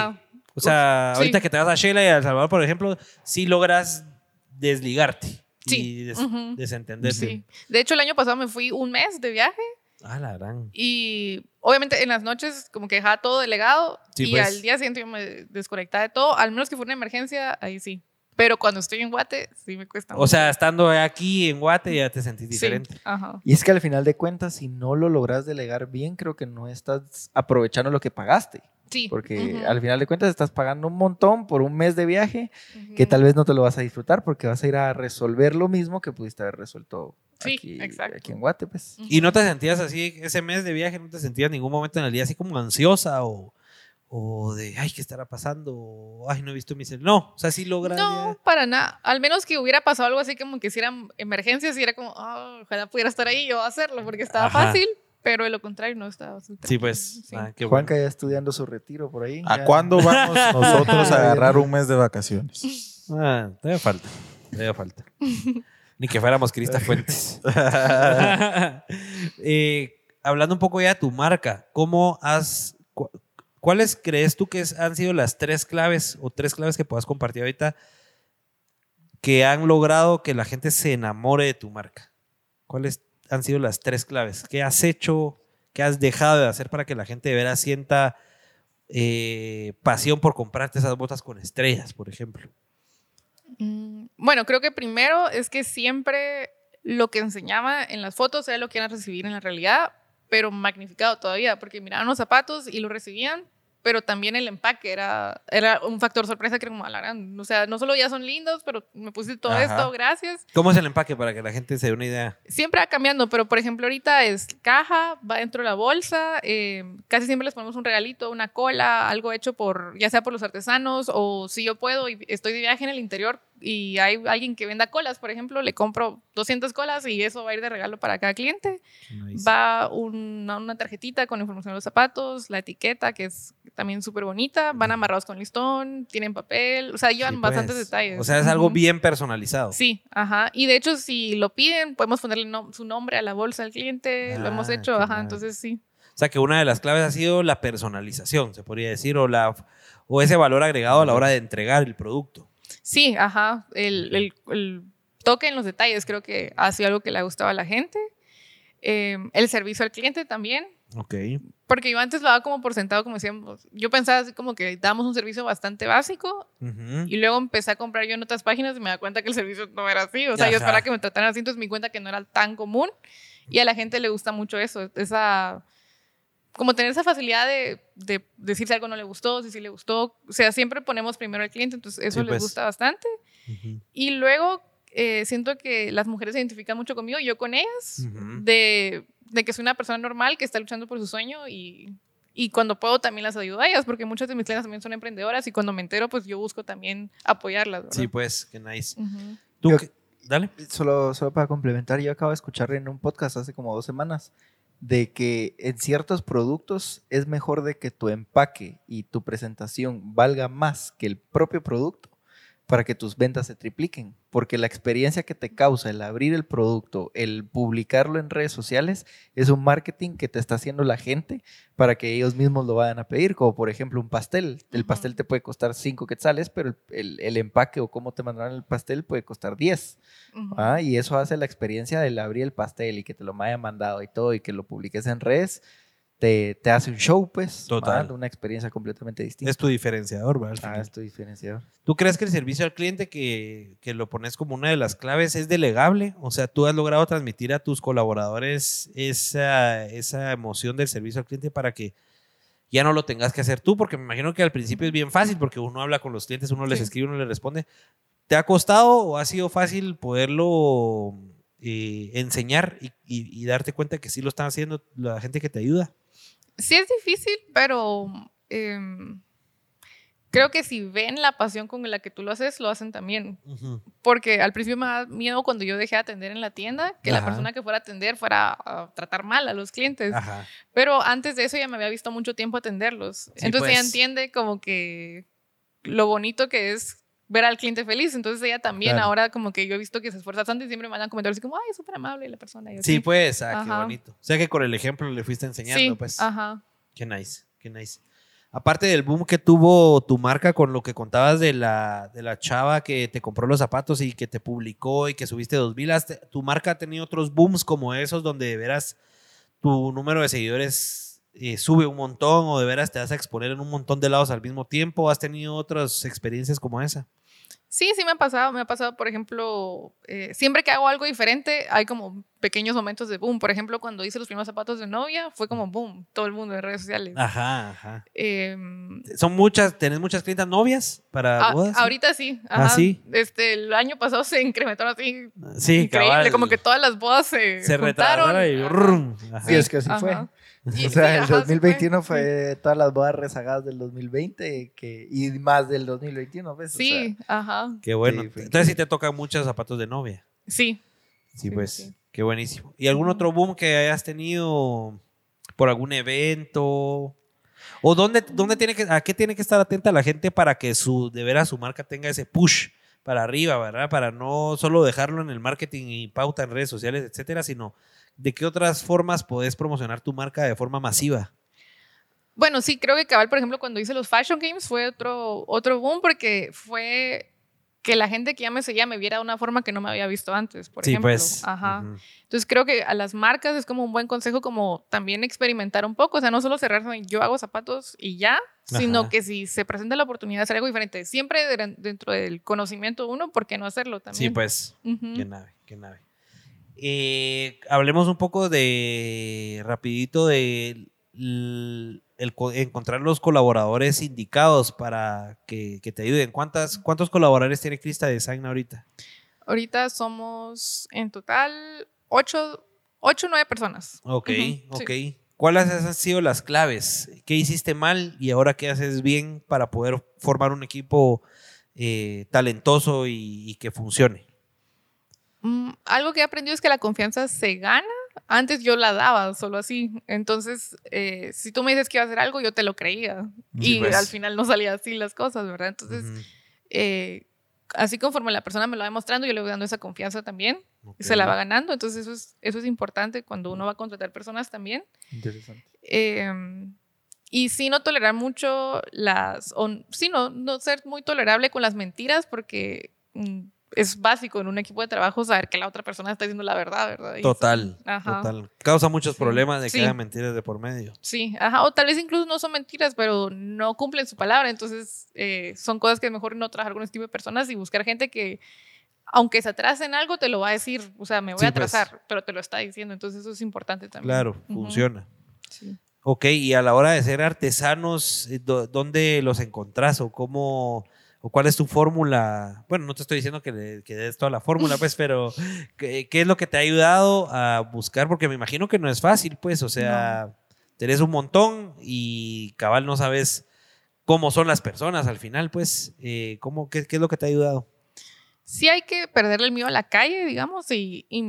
O sea, Sí. ahorita que te vas a Sheila y a El Salvador, por ejemplo, sí logras desligarte y Sí. des- Ujú. desentenderte. Sí. De hecho, el año pasado me fui un mes de viaje Ah, la gran. y obviamente en las noches como que dejaba todo delegado Sí, y pues. al día siguiente yo me desconectaba de todo, al menos que fue una emergencia, ahí sí. Pero cuando estoy en Guate, sí me cuesta. O sea, estando aquí en Guate ya te sentís Sí, diferente. Ajá. Y es que al final de cuentas, si no lo logras delegar bien, creo que no estás aprovechando lo que pagaste. Sí. Porque Ujú. al final de cuentas estás pagando un montón por un mes de viaje Ujú. que tal vez no te lo vas a disfrutar porque vas a ir a resolver lo mismo que pudiste haber resuelto Sí, aquí, exacto. aquí en Guate. Pues. Ujú. ¿Y no te sentías así, ese mes de viaje, no te sentías en ningún momento en el día así como ansiosa o, o de, ay, ¿qué estará pasando? O, ay, no he visto mi celular. No, o sea, sí logras. No, para nada. Al menos que hubiera pasado algo así como que hicieran emergencias y era como, "Ah, ojalá pudiera estar ahí y yo hacerlo porque estaba Ajá. fácil, pero de lo contrario no estaba. Sí, pues. Sí. ah, qué bueno. Juanca ya estudiando su retiro por ahí. ¿A ya. cuándo vamos nosotros a agarrar un mes de vacaciones? Ah, todavía falta. Todavía falta. Ni que fuéramos Crista Fuentes. Eh, hablando un poco ya de tu marca, ¿cómo has. cu- ¿Cuáles crees tú que es- han sido las tres claves o tres claves que puedas compartir ahorita que han logrado que la gente se enamore de tu marca? ¿Cuáles han sido las tres claves? ¿Qué has hecho? ¿Qué has dejado de hacer para que la gente de veras sienta eh, pasión por comprarte esas botas con estrellas, por ejemplo? Mm, Bueno, creo que primero es que siempre lo que enseñaba en las fotos era lo que iban a recibir en la realidad, pero magnificado todavía, porque miraban los zapatos y lo recibían, pero también el empaque era, era un factor sorpresa que como, "A la gran", o sea, no solo ya son lindos, pero me pusiste todo Ajá. esto, gracias. ¿Cómo es el empaque para que la gente se dé una idea? Siempre va cambiando, pero por ejemplo ahorita es caja, va dentro de la bolsa, eh, casi siempre les ponemos un regalito, una cola, algo hecho por, ya sea por los artesanos o si yo puedo y estoy de viaje en el interior y hay alguien que venda colas, por ejemplo, le compro 200 colas y eso va a ir de regalo para cada cliente. Va una, una tarjetita con información de los zapatos, la etiqueta que es también súper bonita, van amarrados con listón, tienen papel, o sea, llevan Sí, bastantes pues. detalles. O sea, es algo bien personalizado. Sí, ajá. Y de hecho, si lo piden, podemos ponerle no- su nombre a la bolsa del cliente. lo hemos Ah, hecho, ajá. nice. Entonces sí. O sea, que una de las claves ha sido la personalización, se podría decir, o, la, o ese valor agregado a la hora de entregar el producto. Sí, ajá. El, el- el toque en los detalles creo que ha sido algo que le ha gustado a la gente. Eh, el servicio al cliente también. Ok. Porque yo antes lo daba como por sentado, como decíamos. Yo pensaba así como que damos un servicio bastante básico Ujú. y luego empecé a comprar yo en otras páginas y me da cuenta que el servicio no era así. O sea, yo esperaba que me trataran así, entonces me di cuenta que no era tan común. Y a la gente le gusta mucho eso, esa... Como tener esa facilidad de, de decir si algo no le gustó, si sí le gustó. O sea, siempre ponemos primero al cliente, entonces eso Sí, les pues. gusta bastante. Ujú. Y luego eh, siento que las mujeres se identifican mucho conmigo, y yo con ellas, de, de que soy una persona normal que está luchando por su sueño y, y cuando puedo también las ayudo a ellas, porque muchas de mis clientes también son emprendedoras y cuando me entero, pues yo busco también apoyarlas. ¿verdad? Sí, pues, qué nice. Ujú. ¿Tú Yo- qué- Dale. Solo, solo para complementar, yo acabo de escuchar en un podcast hace como dos semanas de que en ciertos productos es mejor de que tu empaque y tu presentación valga más que el propio producto para que tus ventas se tripliquen. Porque la experiencia que te causa el abrir el producto, el publicarlo en redes sociales, es un marketing que te está haciendo la gente para que ellos mismos lo vayan a pedir. Como por ejemplo un pastel. El pastel te puede costar 5 quetzales, pero el, el- el empaque o cómo te mandarán el pastel puede costar 10. Ujú. Ah, y eso hace la experiencia del abrir el pastel y que te lo hayan mandado y todo y que lo publiques en redes, te, te hace un show, pues. Total. ah, Una experiencia completamente distinta. Es tu diferenciador, ¿verdad? Ah, es tu diferenciador. ¿Tú crees que el servicio al cliente que, que lo pones como una de las claves es delegable? O sea, tú has logrado transmitir a tus colaboradores esa, esa emoción del servicio al cliente para que ya no lo tengas que hacer tú, porque me imagino que al principio es bien fácil, porque uno habla con los clientes, uno les escribe, uno les responde. ¿Te ha costado o ha sido fácil poderlo eh, enseñar y, y- y darte cuenta que sí lo están haciendo la gente que te ayuda? Sí es difícil, pero em, creo que si ven la pasión con la que tú lo haces, lo hacen también. Porque al principio me da miedo cuando yo dejé de atender en la tienda, que la persona que fuera a atender fuera a tratar mal a los clientes. Ajá. Pero antes de eso ya me había visto mucho tiempo atenderlos. Sí, Entonces pues. entiende como que lo bonito que es ver al cliente feliz. Entonces ella también Claro. ahora como que yo he visto que se esfuerza bastante y siempre me mandan comentarios así como, ay, súper amable la persona. y así. Sí, pues, ah, qué bonito. O sea que con el ejemplo le fuiste enseñando, Sí, pues. ajá. Qué nice, qué nice. Aparte del boom que tuvo tu marca con lo que contabas de la, de la chava que te compró los zapatos y que te publicó y que subiste dos te- tu marca ha tenido otros booms como esos donde de veras tu número de seguidores eh, sube un montón o de veras te vas a exponer en un montón de lados al mismo tiempo. ¿Has tenido otras experiencias como esa? Sí, sí me ha pasado. Me ha pasado, por ejemplo, eh, siempre que hago algo diferente, hay como pequeños momentos de boom. Por ejemplo, cuando hice los primeros zapatos de novia, fue como boom, todo el mundo en redes sociales. Ajá, ajá. Em, ¿Son muchas, tenés muchas clientas novias para a- bodas? ahorita sí. Ah, ajá. sí. Este, el año pasado se incrementaron así. Sí, increíble, cabal. como que todas las bodas se, se juntaron. retrasaron y Ajá. Sí, es que así Ajá. fue. Y- O sea, el ajá, sí 2021 fue, todas las bodas rezagadas del 2020 que, y más del 2021, ¿ves? O sea, Sí, ajá. Qué bueno. Sí, Entonces sí te tocan muchos zapatos de novia. Sí. Sí, Sí, pues, sí. qué buenísimo. ¿Y algún otro boom que hayas tenido por algún evento? ¿O dónde, dónde tiene que, a qué tiene que estar atenta la gente para que su, de veras su marca tenga ese push para arriba, ¿verdad? Para no solo dejarlo en el marketing y pauta en redes sociales, etcétera, sino de qué otras formas podés promocionar tu marca de forma masiva. Bueno, sí, creo que cabal, por ejemplo, cuando hice los Fashion Games fue otro, otro boom porque fue que la gente que ya me seguía me viera de una forma que no me había visto antes, por sí, ejemplo. pues. Ajá. Entonces creo que a las marcas es como un buen consejo como también experimentar un poco, o sea, no solo cerrarse en yo hago zapatos y ya, sino que si se presenta la oportunidad de hacer algo diferente, siempre de- dentro del conocimiento uno, ¿por qué no hacerlo Sí, también? pues. Ujú. Qué nave, qué nave. Eh, hablemos un poco de, rapidito, de el encontrar los colaboradores indicados para que, que te ayuden. ¿Cuántas, ¿Cuántos colaboradores tiene Crista Design ahorita? Ahorita somos en total ocho, ocho nueve personas. Ok, sí. ok. ¿Cuáles han sido las claves? ¿Qué hiciste mal y ahora qué haces bien para poder formar un equipo eh, talentoso y, y que funcione? Mm, algo que he aprendido es que la confianza se gana. Antes yo la daba solo así. Entonces, eh, si tú me dices que iba a hacer algo, yo te lo creía. Sí, y pues. al final no salía así las cosas, ¿verdad? Entonces, Ujú. eh, así conforme la persona me lo va demostrando, yo le voy dando esa confianza también. Ok. Y se la va ganando. Entonces, eso es, eso es importante cuando uno va a contratar personas también. Interesante. Eh, y sí no tolerar mucho las, o sí no, no ser muy tolerable con las mentiras porque mm, es básico en un equipo de trabajo saber que la otra persona está diciendo la verdad, ¿verdad? Y- Total, Ajá. total. Causa muchos problemas de que haya mentiras de por medio. Sí, ajá, o tal vez incluso no son mentiras, pero no cumplen su palabra, entonces eh, son cosas que es mejor no trabajar con este tipo de personas y buscar gente que, aunque se atrase en algo, te lo va a decir, o sea, me voy Sí, a pues. atrasar, pero te lo está diciendo, entonces eso es importante también. Claro, funciona. Sí. Ok, y a la hora de ser artesanos, eh, ¿dónde los encontrás o cómo, o cuál es tu fórmula? Bueno, no te estoy diciendo que, le- que des toda la fórmula, pues, pero ¿qué, qué es lo que te ha ayudado a buscar? Porque me imagino que no es fácil, pues, o sea, tenés un montón y cabal no sabes cómo son las personas al final, pues, eh, ¿cómo, qué, qué es lo que te ha ayudado? sí hay que perderle el miedo a la calle, digamos, y, y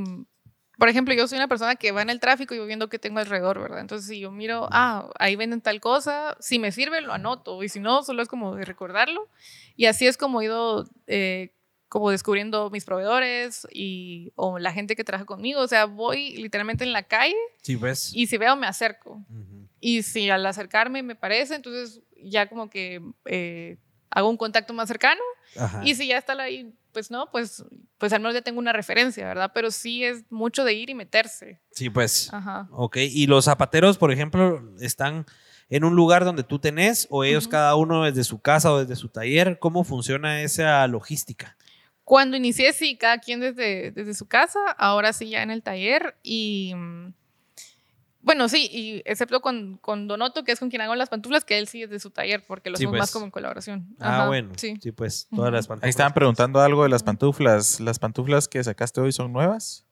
por ejemplo, yo soy una persona que va en el tráfico y voy viendo qué tengo alrededor, ¿verdad? Entonces, si yo miro, ah, ahí venden tal cosa, si me sirve, lo anoto. Y si no, solo es como de recordarlo. Y así es como he ido eh, como descubriendo mis proveedores y, o la gente que trabaja conmigo. O sea, voy literalmente en la calle Sí, pues. y si veo, me acerco. Ujú. Y si al acercarme me parece, entonces ya como que eh, hago un contacto más cercano. Ajá. Y si ya está ahí, pues no, pues, pues al menos ya tengo una referencia, ¿verdad? Pero sí es mucho de ir y meterse. Sí, pues. Ajá. Ok. ¿Y los zapateros, por ejemplo, están en un lugar donde tú tenés o ellos cada uno desde su casa o desde su taller? ¿Cómo funciona esa logística? Cuando inicié, sí, cada quien desde, desde su casa, ahora sí ya en el taller y... Bueno, sí, y excepto con, con Donoto, que es con quien hago las pantuflas, que él sí es de su taller, porque lo Sí, hacemos pues. más como en colaboración. Ah, Ajá, bueno. Sí. Sí, pues. Todas las pantuflas. Ahí estaban preguntando algo de las pantuflas. ¿Las pantuflas que sacaste hoy son nuevas?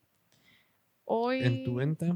Hoy... En tu venta.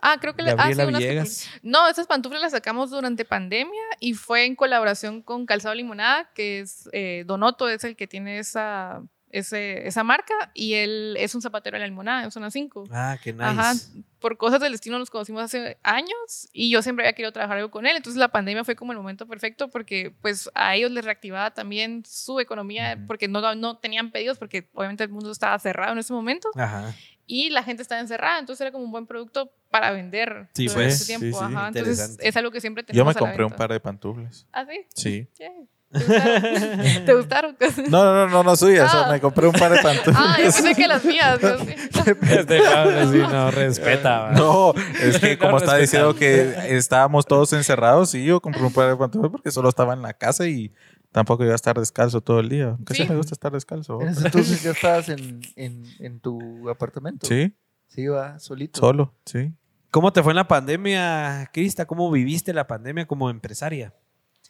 Ah, creo que... le- ah, sí, unas que-. No, esas pantuflas las sacamos durante pandemia y fue en colaboración con Calzado Limonada, que es eh, Donoto, es el que tiene esa, ese, esa marca y él es un zapatero de la limonada, en zona 5. Ah, qué nice. Ajá, por cosas del destino nos conocimos hace años y yo siempre había querido trabajar algo con él, entonces la pandemia fue como el momento perfecto porque pues a ellos les reactivaba también su economía porque no, no tenían pedidos porque obviamente el mundo estaba cerrado en ese momento Ajá. y la gente estaba encerrada, entonces era como un buen producto para vender Sí, pues, ese tiempo. sí, sí, Ajá, entonces es algo que siempre Yo tenemos me a la compré un par de pantuflas. ¿Ah, sí? Sí. Yay. ¿Te gustaron? ¿Te gustaron? No, no, no, no, no suyas. Ah. Me compré un par de pantuflas. Ah, yo pensé que las mías. Dios mío. Este Pablo sí no respeta. No, es que No como está respetando. diciendo que estábamos todos encerrados, y yo compré un par de pantuflas porque solo estaba en la casa y tampoco iba a estar descalzo todo el día. Aunque sí, Sí. me gusta estar descalzo. En ese entonces ya estabas en, en, en tu apartamento. Sí, Sí, va, solito. solo, sí. ¿Cómo te fue en la pandemia, Crista? ¿Cómo viviste la pandemia como empresaria?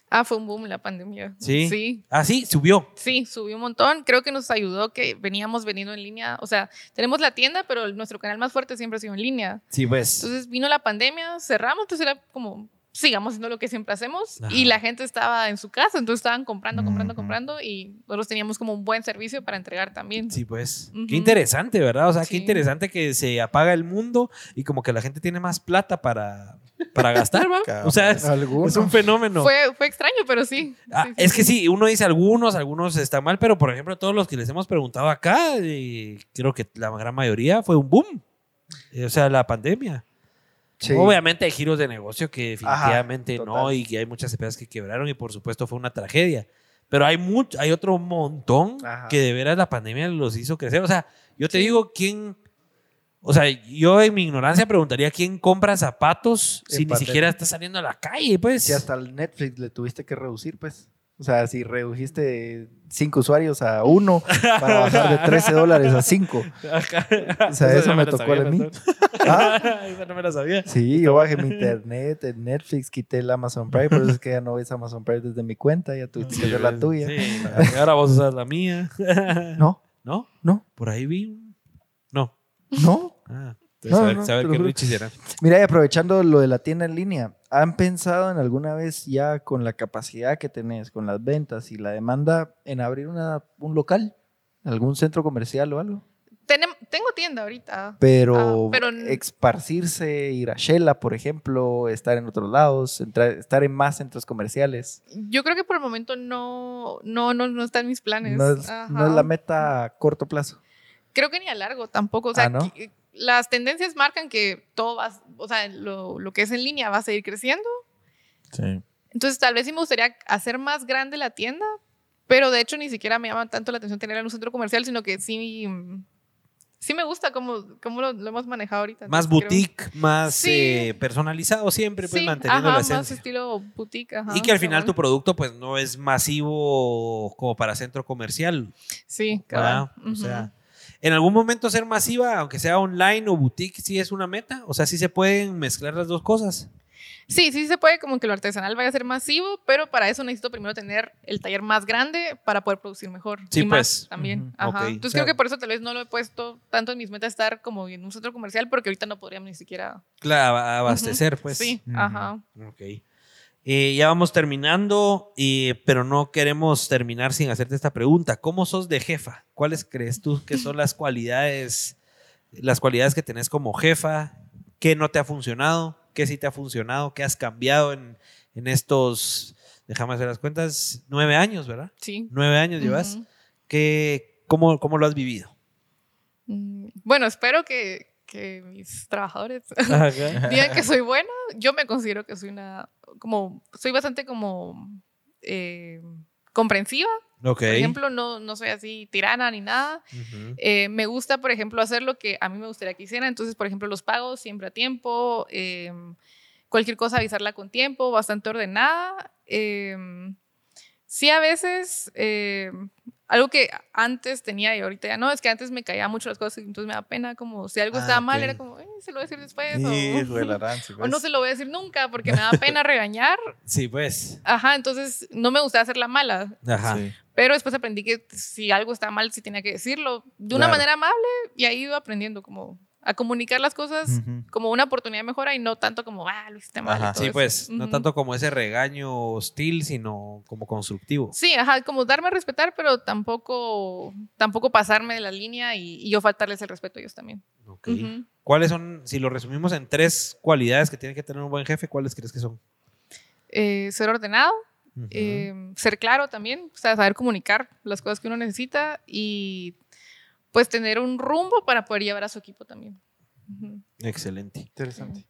Ah, fue un boom la pandemia. Sí. Sí. Ah, sí, subió. Sí, subió un montón. Creo que nos ayudó que veníamos vendiendo en línea. O sea, tenemos la tienda, pero nuestro canal más fuerte siempre ha sido en línea. Sí, pues. Entonces vino la pandemia, cerramos, entonces era como, sigamos haciendo lo que siempre hacemos. Ajá. Y la gente estaba en su casa, entonces estaban comprando, comprando, comprando. Y nosotros teníamos como un buen servicio para entregar también. Sí, pues. Qué interesante, ¿verdad? O sea, qué interesante que se apaga el mundo y como que la gente tiene más plata para, para gastar, ¿va? O sea, es, un fenómeno. Fue, fue extraño, pero sí. Ah, Sí, sí, es que sí. uno dice algunos, algunos están mal, pero por ejemplo, todos los que les hemos preguntado acá, eh, creo que la gran mayoría fue un boom. Eh, O sea, la pandemia. Sí. Obviamente hay giros de negocio que definitivamente Ajá, no y que hay muchas empresas que quebraron y por supuesto fue una tragedia. Pero hay mucho, hay otro montón Ajá. que de veras la pandemia los hizo crecer. O sea, yo te digo, ¿quién? O sea, yo en mi ignorancia preguntaría quién compra zapatos En si ni pandemia. siquiera está saliendo a la calle, pues. Si hasta el Netflix le tuviste que reducir, pues. O sea, si redujiste cinco usuarios a uno para bajar de 13 dólares a 5. O sea, eso me tocó sabía, a mí. Ah, Esa no me la sabía. sí, yo bajé mi internet, el Netflix, quité el Amazon Prime, por eso es que ya no ves Amazon Prime desde mi cuenta, ya tuviste que hacer la tuya. Sí, ahora vos usas la mía. No, ¿No? no, Por ahí vi. No. no. Ah, entonces No, saber, no, qué. Richie será. Mira, y aprovechando lo de la tienda en línea, ¿han pensado en alguna vez ya con la capacidad que tenés, con las ventas y la demanda, en abrir una, un local? ¿Algún centro comercial o algo? Tenem- tengo tienda ahorita. Pero, Ah, pero esparcirse, ir a Shela, por ejemplo, estar en otros lados, entrar- estar en más centros comerciales. Yo creo que por el momento no, no, no, no está en mis planes. No es, Ajá. no es la meta a corto plazo. Creo que ni a largo tampoco. O sea, Ah, ¿no? que- las tendencias marcan que todo va, o sea, lo, lo que es en línea va a seguir creciendo. Sí. Entonces, tal vez sí me gustaría hacer más grande la tienda, pero de hecho ni siquiera me llama tanto la atención tenerla en un centro comercial, sino que sí, sí me gusta cómo, cómo lo, lo hemos manejado ahorita. Más Entonces, creo- boutique, más Sí. eh, personalizado siempre, pues Sí, manteniendo ajá, la más esencia. estilo boutique. ajá, y que al final cabal. tu producto pues no es masivo como para centro comercial. Sí, cabal. ¿verdad? O sea, en algún momento ser masiva, aunque sea online o boutique, sí es una meta. O sea, sí se pueden mezclar las dos cosas. Sí, sí se puede como que lo artesanal vaya a ser masivo, pero para eso necesito primero tener el taller más grande para poder producir mejor. Sí, y más pues. también. Ujú. Ajá. Ok. Entonces O sea- creo que por eso tal vez no lo he puesto tanto en mis metas estar como en un centro comercial, porque ahorita no podríamos ni siquiera. Claro, abastecer, pues. sí, ajá. Ok. Eh, ya vamos terminando, eh, pero no queremos terminar sin hacerte esta pregunta. ¿Cómo sos de jefa? ¿Cuáles crees tú que son las cualidades las cualidades que tenés como jefa, qué no te ha funcionado, qué sí te ha funcionado, qué has cambiado en, en estos, déjame hacer las cuentas, nueve años, ¿verdad? Sí. Nueve años llevas. ¿Qué- cómo, ¿Cómo lo has vivido? Mm, Bueno, espero que, que mis trabajadores digan que soy buena. Yo me considero que soy una, como, soy bastante como eh, comprensiva. Ok. Por ejemplo, no, no soy así tirana ni nada. Eh, me gusta, por ejemplo, hacer lo que a mí me gustaría que hiciera. Entonces, por ejemplo, los pagos siempre a tiempo, eh, cualquier cosa avisarla con tiempo, bastante ordenada. Sí, a veces, algo que antes tenía y ahorita ya no, es que antes me caía mucho las cosas y entonces me da pena, como si algo Ah, estaba mal, era como, "Eh, se lo voy a decir después. Hijo o, ranci, o pues. no se lo voy a decir nunca porque me da pena regañar. Sí, pues. Ajá, entonces no me gustaba hacer la mala. Ajá. Sí. Pero después aprendí que si algo está mal, sí tenía que decirlo de una Claro. manera amable y ahí iba aprendiendo como a comunicar las cosas como una oportunidad de mejora y no tanto como, ah, lo hiciste mal. y Ajá. todo Sí, eso. pues, no tanto como ese regaño hostil, sino como constructivo. Sí, ajá, como darme a respetar, pero tampoco, tampoco pasarme de la línea y, y yo faltarles el respeto a ellos también. ¿Cuáles son, si lo resumimos en tres cualidades que tiene que tener un buen jefe, cuáles crees que son? Eh, ser ordenado, eh, ser claro también, o sea, saber comunicar las cosas que uno necesita y pues tener un rumbo para poder llevar a su equipo también. Excelente. Interesante.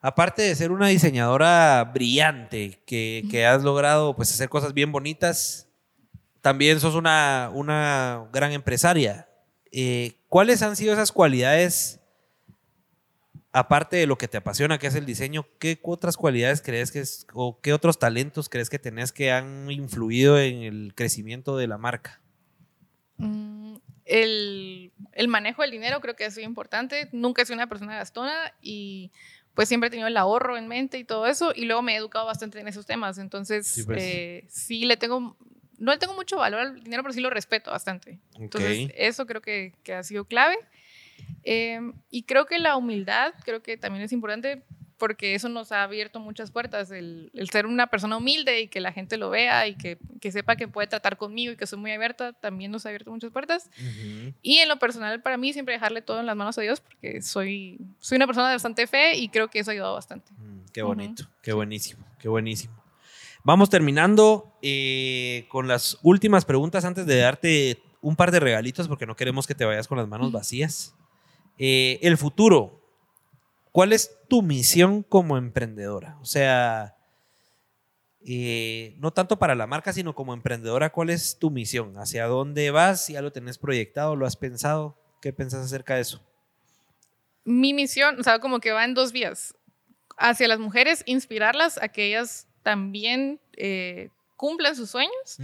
Aparte de ser una diseñadora brillante, que, que has logrado pues, hacer cosas bien bonitas, también sos una, una gran empresaria. Eh, ¿Cuáles han sido esas cualidades, aparte de lo que te apasiona, que es el diseño, qué otras cualidades crees que es, o qué otros talentos crees que tenés que han influido en el crecimiento de la marca? Mm, El, el manejo del dinero creo que ha sido importante. Nunca he sido una persona gastona y pues siempre he tenido el ahorro en mente y todo eso. Y luego me he educado bastante en esos temas. Entonces, Sí, pues. sí le tengo, no le tengo mucho valor al dinero, pero sí lo respeto bastante. Entonces, eso creo que, que ha sido clave. Eh, y creo que la humildad, creo que también es importante porque eso nos ha abierto muchas puertas, el, el ser una persona humilde y que la gente lo vea y que, que sepa que puede tratar conmigo y que soy muy abierta, también nos ha abierto muchas puertas. Y en lo personal, para mí, siempre dejarle todo en las manos a Dios porque soy, soy una persona de bastante fe y creo que eso ha ayudado bastante. Mm, Qué bonito, qué buenísimo, qué buenísimo. Vamos terminando eh, con las últimas preguntas antes de darte un par de regalitos porque no queremos que te vayas con las manos vacías. Eh, el futuro, ¿cuál es tu misión como emprendedora? O sea, eh, no tanto para la marca, sino como emprendedora, ¿cuál es tu misión? ¿Hacia dónde vas? ¿Ya lo tenés proyectado? ¿Lo has pensado? ¿Qué pensás acerca de eso? Mi misión, o sea, como que va en dos vías. Hacia las mujeres, inspirarlas a que ellas también eh, cumplan sus sueños.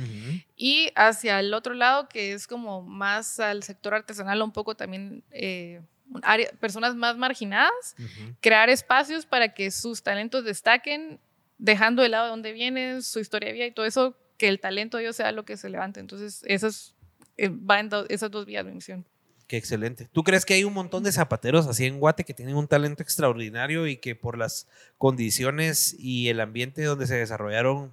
Y hacia el otro lado, que es como más al sector artesanal, un poco también eh, área- personas más marginadas, crear espacios para que sus talentos destaquen, dejando de lado de dónde vienen, su historia de vida y todo eso, que el talento de ellos sea lo que se levante. Entonces, esas, eh, va en do- esas dos vías mi misión. Qué excelente. ¿Tú crees que hay un montón de zapateros así en Guate que tienen un talento extraordinario y que por las condiciones y el ambiente donde se desarrollaron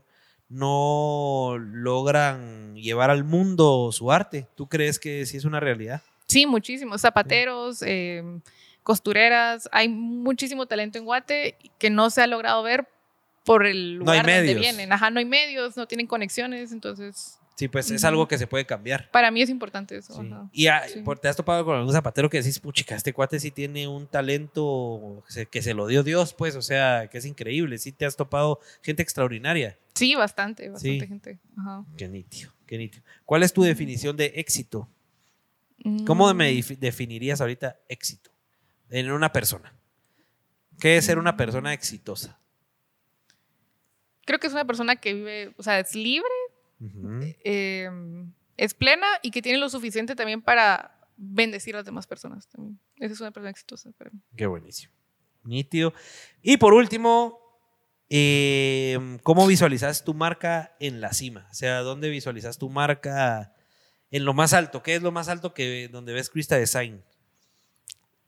no logran llevar al mundo su arte? ¿Tú crees que sí es una realidad? Sí, muchísimos. Zapateros, eh, costureras. Hay muchísimo talento en Guate que no se ha logrado ver por el No hay lugar donde medios. vienen. Ajá, no hay medios, no tienen conexiones. Entonces, Sí, pues es algo que se puede cambiar. para mí es importante eso. Sí. ajá. Y ah, Sí. te has topado con algún zapatero que decís, puchica, este cuate sí tiene un talento que se, que se lo dio Dios, pues, o sea, que es increíble. Sí te has topado gente extraordinaria. Sí, bastante, bastante Sí. gente. Ajá. Qué nítido, qué nítido. ¿Cuál es tu definición de éxito? ¿Cómo me Mm, definirías ahorita éxito en una persona? ¿Qué es ser una persona exitosa? Creo que es una persona que vive, o sea, es libre, eh, es plena y que tiene lo suficiente también para bendecir a las demás personas también. Esa es una persona exitosa para mí. Qué buenísimo. Nítido. Y por último, eh, ¿cómo visualizas tu marca en la cima? O sea, ¿dónde visualizas tu marca en lo más alto? ¿Qué es lo más alto que donde ves Crista Design?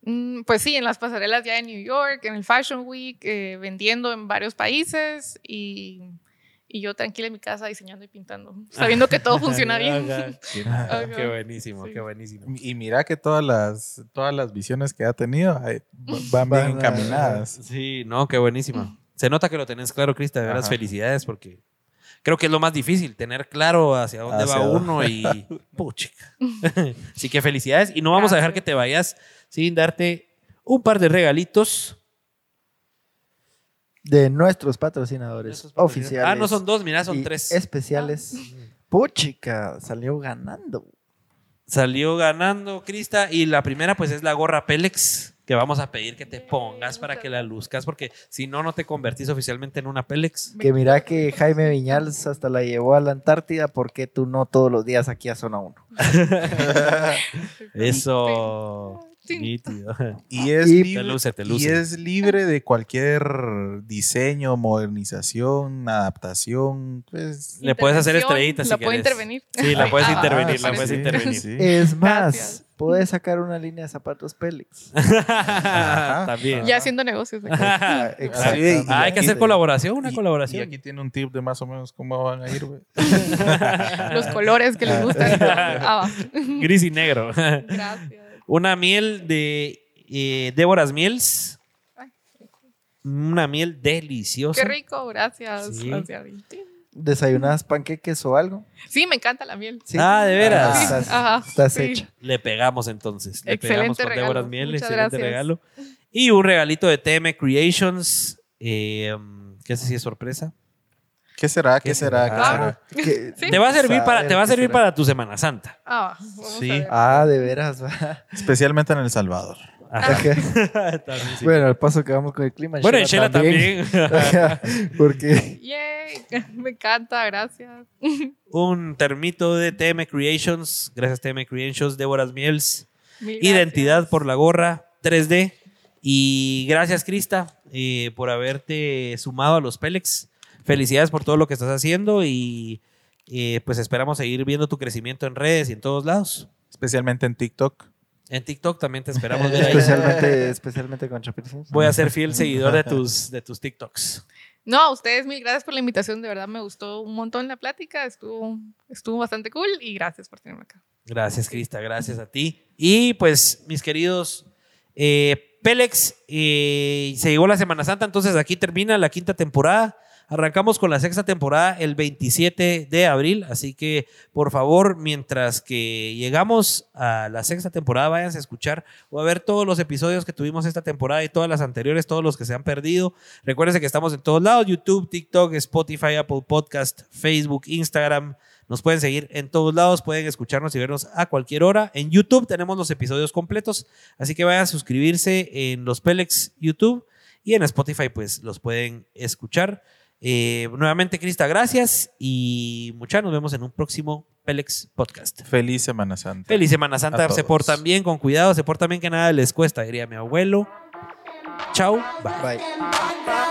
Mm, Pues sí, en las pasarelas ya en New York, en el Fashion Week, eh, vendiendo en varios países y Y yo tranquila en mi casa diseñando y pintando, sabiendo que todo funciona bien. Ajá. Qué buenísimo, Sí. qué buenísimo. Y mira que todas las, todas las visiones que ha tenido ay, van bien encaminadas. Sí, no, qué buenísima. Se nota que lo tenés claro, Crista. De veras, felicidades porque creo que es lo más difícil, tener claro hacia dónde Hacia va dónde. uno y... Puchica. Así que felicidades y no vamos a dejar que te vayas sin darte un par de regalitos. De nuestros patrocinadores oficiales. Ah, no son dos, mira, son y tres. Especiales. Puchica, salió ganando. Salió ganando Crista y la primera pues es la gorra Pélex que vamos a pedir que te pongas para que la luzcas porque si no, no te convertís oficialmente en una Pélex. Que mira que Jaime Viñals hasta la llevó a la Antártida, porque tú no todos los días aquí a Zona 1? Eso. Sí. Nítido. Y es, Y- libre, Te luce, te y es libre de cualquier diseño, modernización, adaptación. Pues, Le puedes hacer estrellitas si La puedo quieres. intervenir. Sí, la puedes Ah, intervenir, la puedes sí, intervenir. sí. Es más, Gracias. Puedes sacar una línea de zapatos Pélex. También. Ya haciendo negocios. Ah. Ah, hay que hacer colaboración, una Y- colaboración. Y aquí tiene un tip de más o menos cómo van a ir, güey. Los colores que les gustan. Ah, va. Gris y negro. Gracias. Una miel de eh, Déboras Miels. Ay, Una miel deliciosa. Qué rico, gracias. Sí. gracias. ¿Desayunas panqueques o algo? Sí, me encanta la miel. Sí. Ah, de veras. Ah, Sí, estás ajá, estás sí. hecha. Le pegamos entonces. Le Excelente pegamos con regalo. Déboras Miel. Muchas excelente gracias. regalo. Y un regalito de TM Creations. Eh, que ese sí es sorpresa. ¿Qué será? ¿Qué, ¿Qué será? será? ¿Qué Claro. será? Sí. Te va a servir para, te va a qué servir será. para tu Semana Santa. Ah, vamos Sí. a ver. Ah, de veras. Especialmente en El Salvador. Ajá. Ajá. También sí. Bueno, al paso que vamos con el clima. Bueno, en Shela también. Porque Yay, me encanta, gracias. un termito de TM Creations. Gracias TM Creations, Déboras Miels. Identidad por la gorra 3D. Y gracias, Crista, eh, por haberte sumado a los Pélex. Felicidades por todo lo que estás haciendo y eh, pues esperamos seguir viendo tu crecimiento en redes y en todos lados. Especialmente en TikTok. En TikTok también te esperamos ver ahí. especialmente, especialmente con Chapircins. Voy a ser fiel seguidor de tus, de tus TikToks. No, a ustedes mil gracias por la invitación, de verdad me gustó un montón la plática, estuvo, estuvo bastante cool y gracias por tenerme acá. Gracias, Crista, gracias a ti. Y pues, mis queridos eh, Pélex, eh, se llegó la Semana Santa, entonces aquí termina la quinta temporada. Arrancamos con la sexta temporada el 27 de abril, así que por favor, mientras que llegamos a la sexta temporada, váyanse a escuchar o a ver todos los episodios que tuvimos esta temporada y todas las anteriores, todos los que se han perdido. Recuérdense que estamos en todos lados, YouTube, TikTok, Spotify, Apple Podcast, Facebook, Instagram. Nos pueden seguir en todos lados, pueden escucharnos y vernos a cualquier hora. En YouTube tenemos los episodios completos, así que vayan a suscribirse en los Pelex YouTube y en Spotify pues los pueden escuchar. Eh, nuevamente, Crista, gracias y muchas nos vemos en un próximo Pelex Podcast. Feliz Semana Santa. Feliz Semana A Santa, se todos. portan bien, con cuidado, se portan bien que nada les cuesta, diría mi abuelo. Chao, bye. Bye.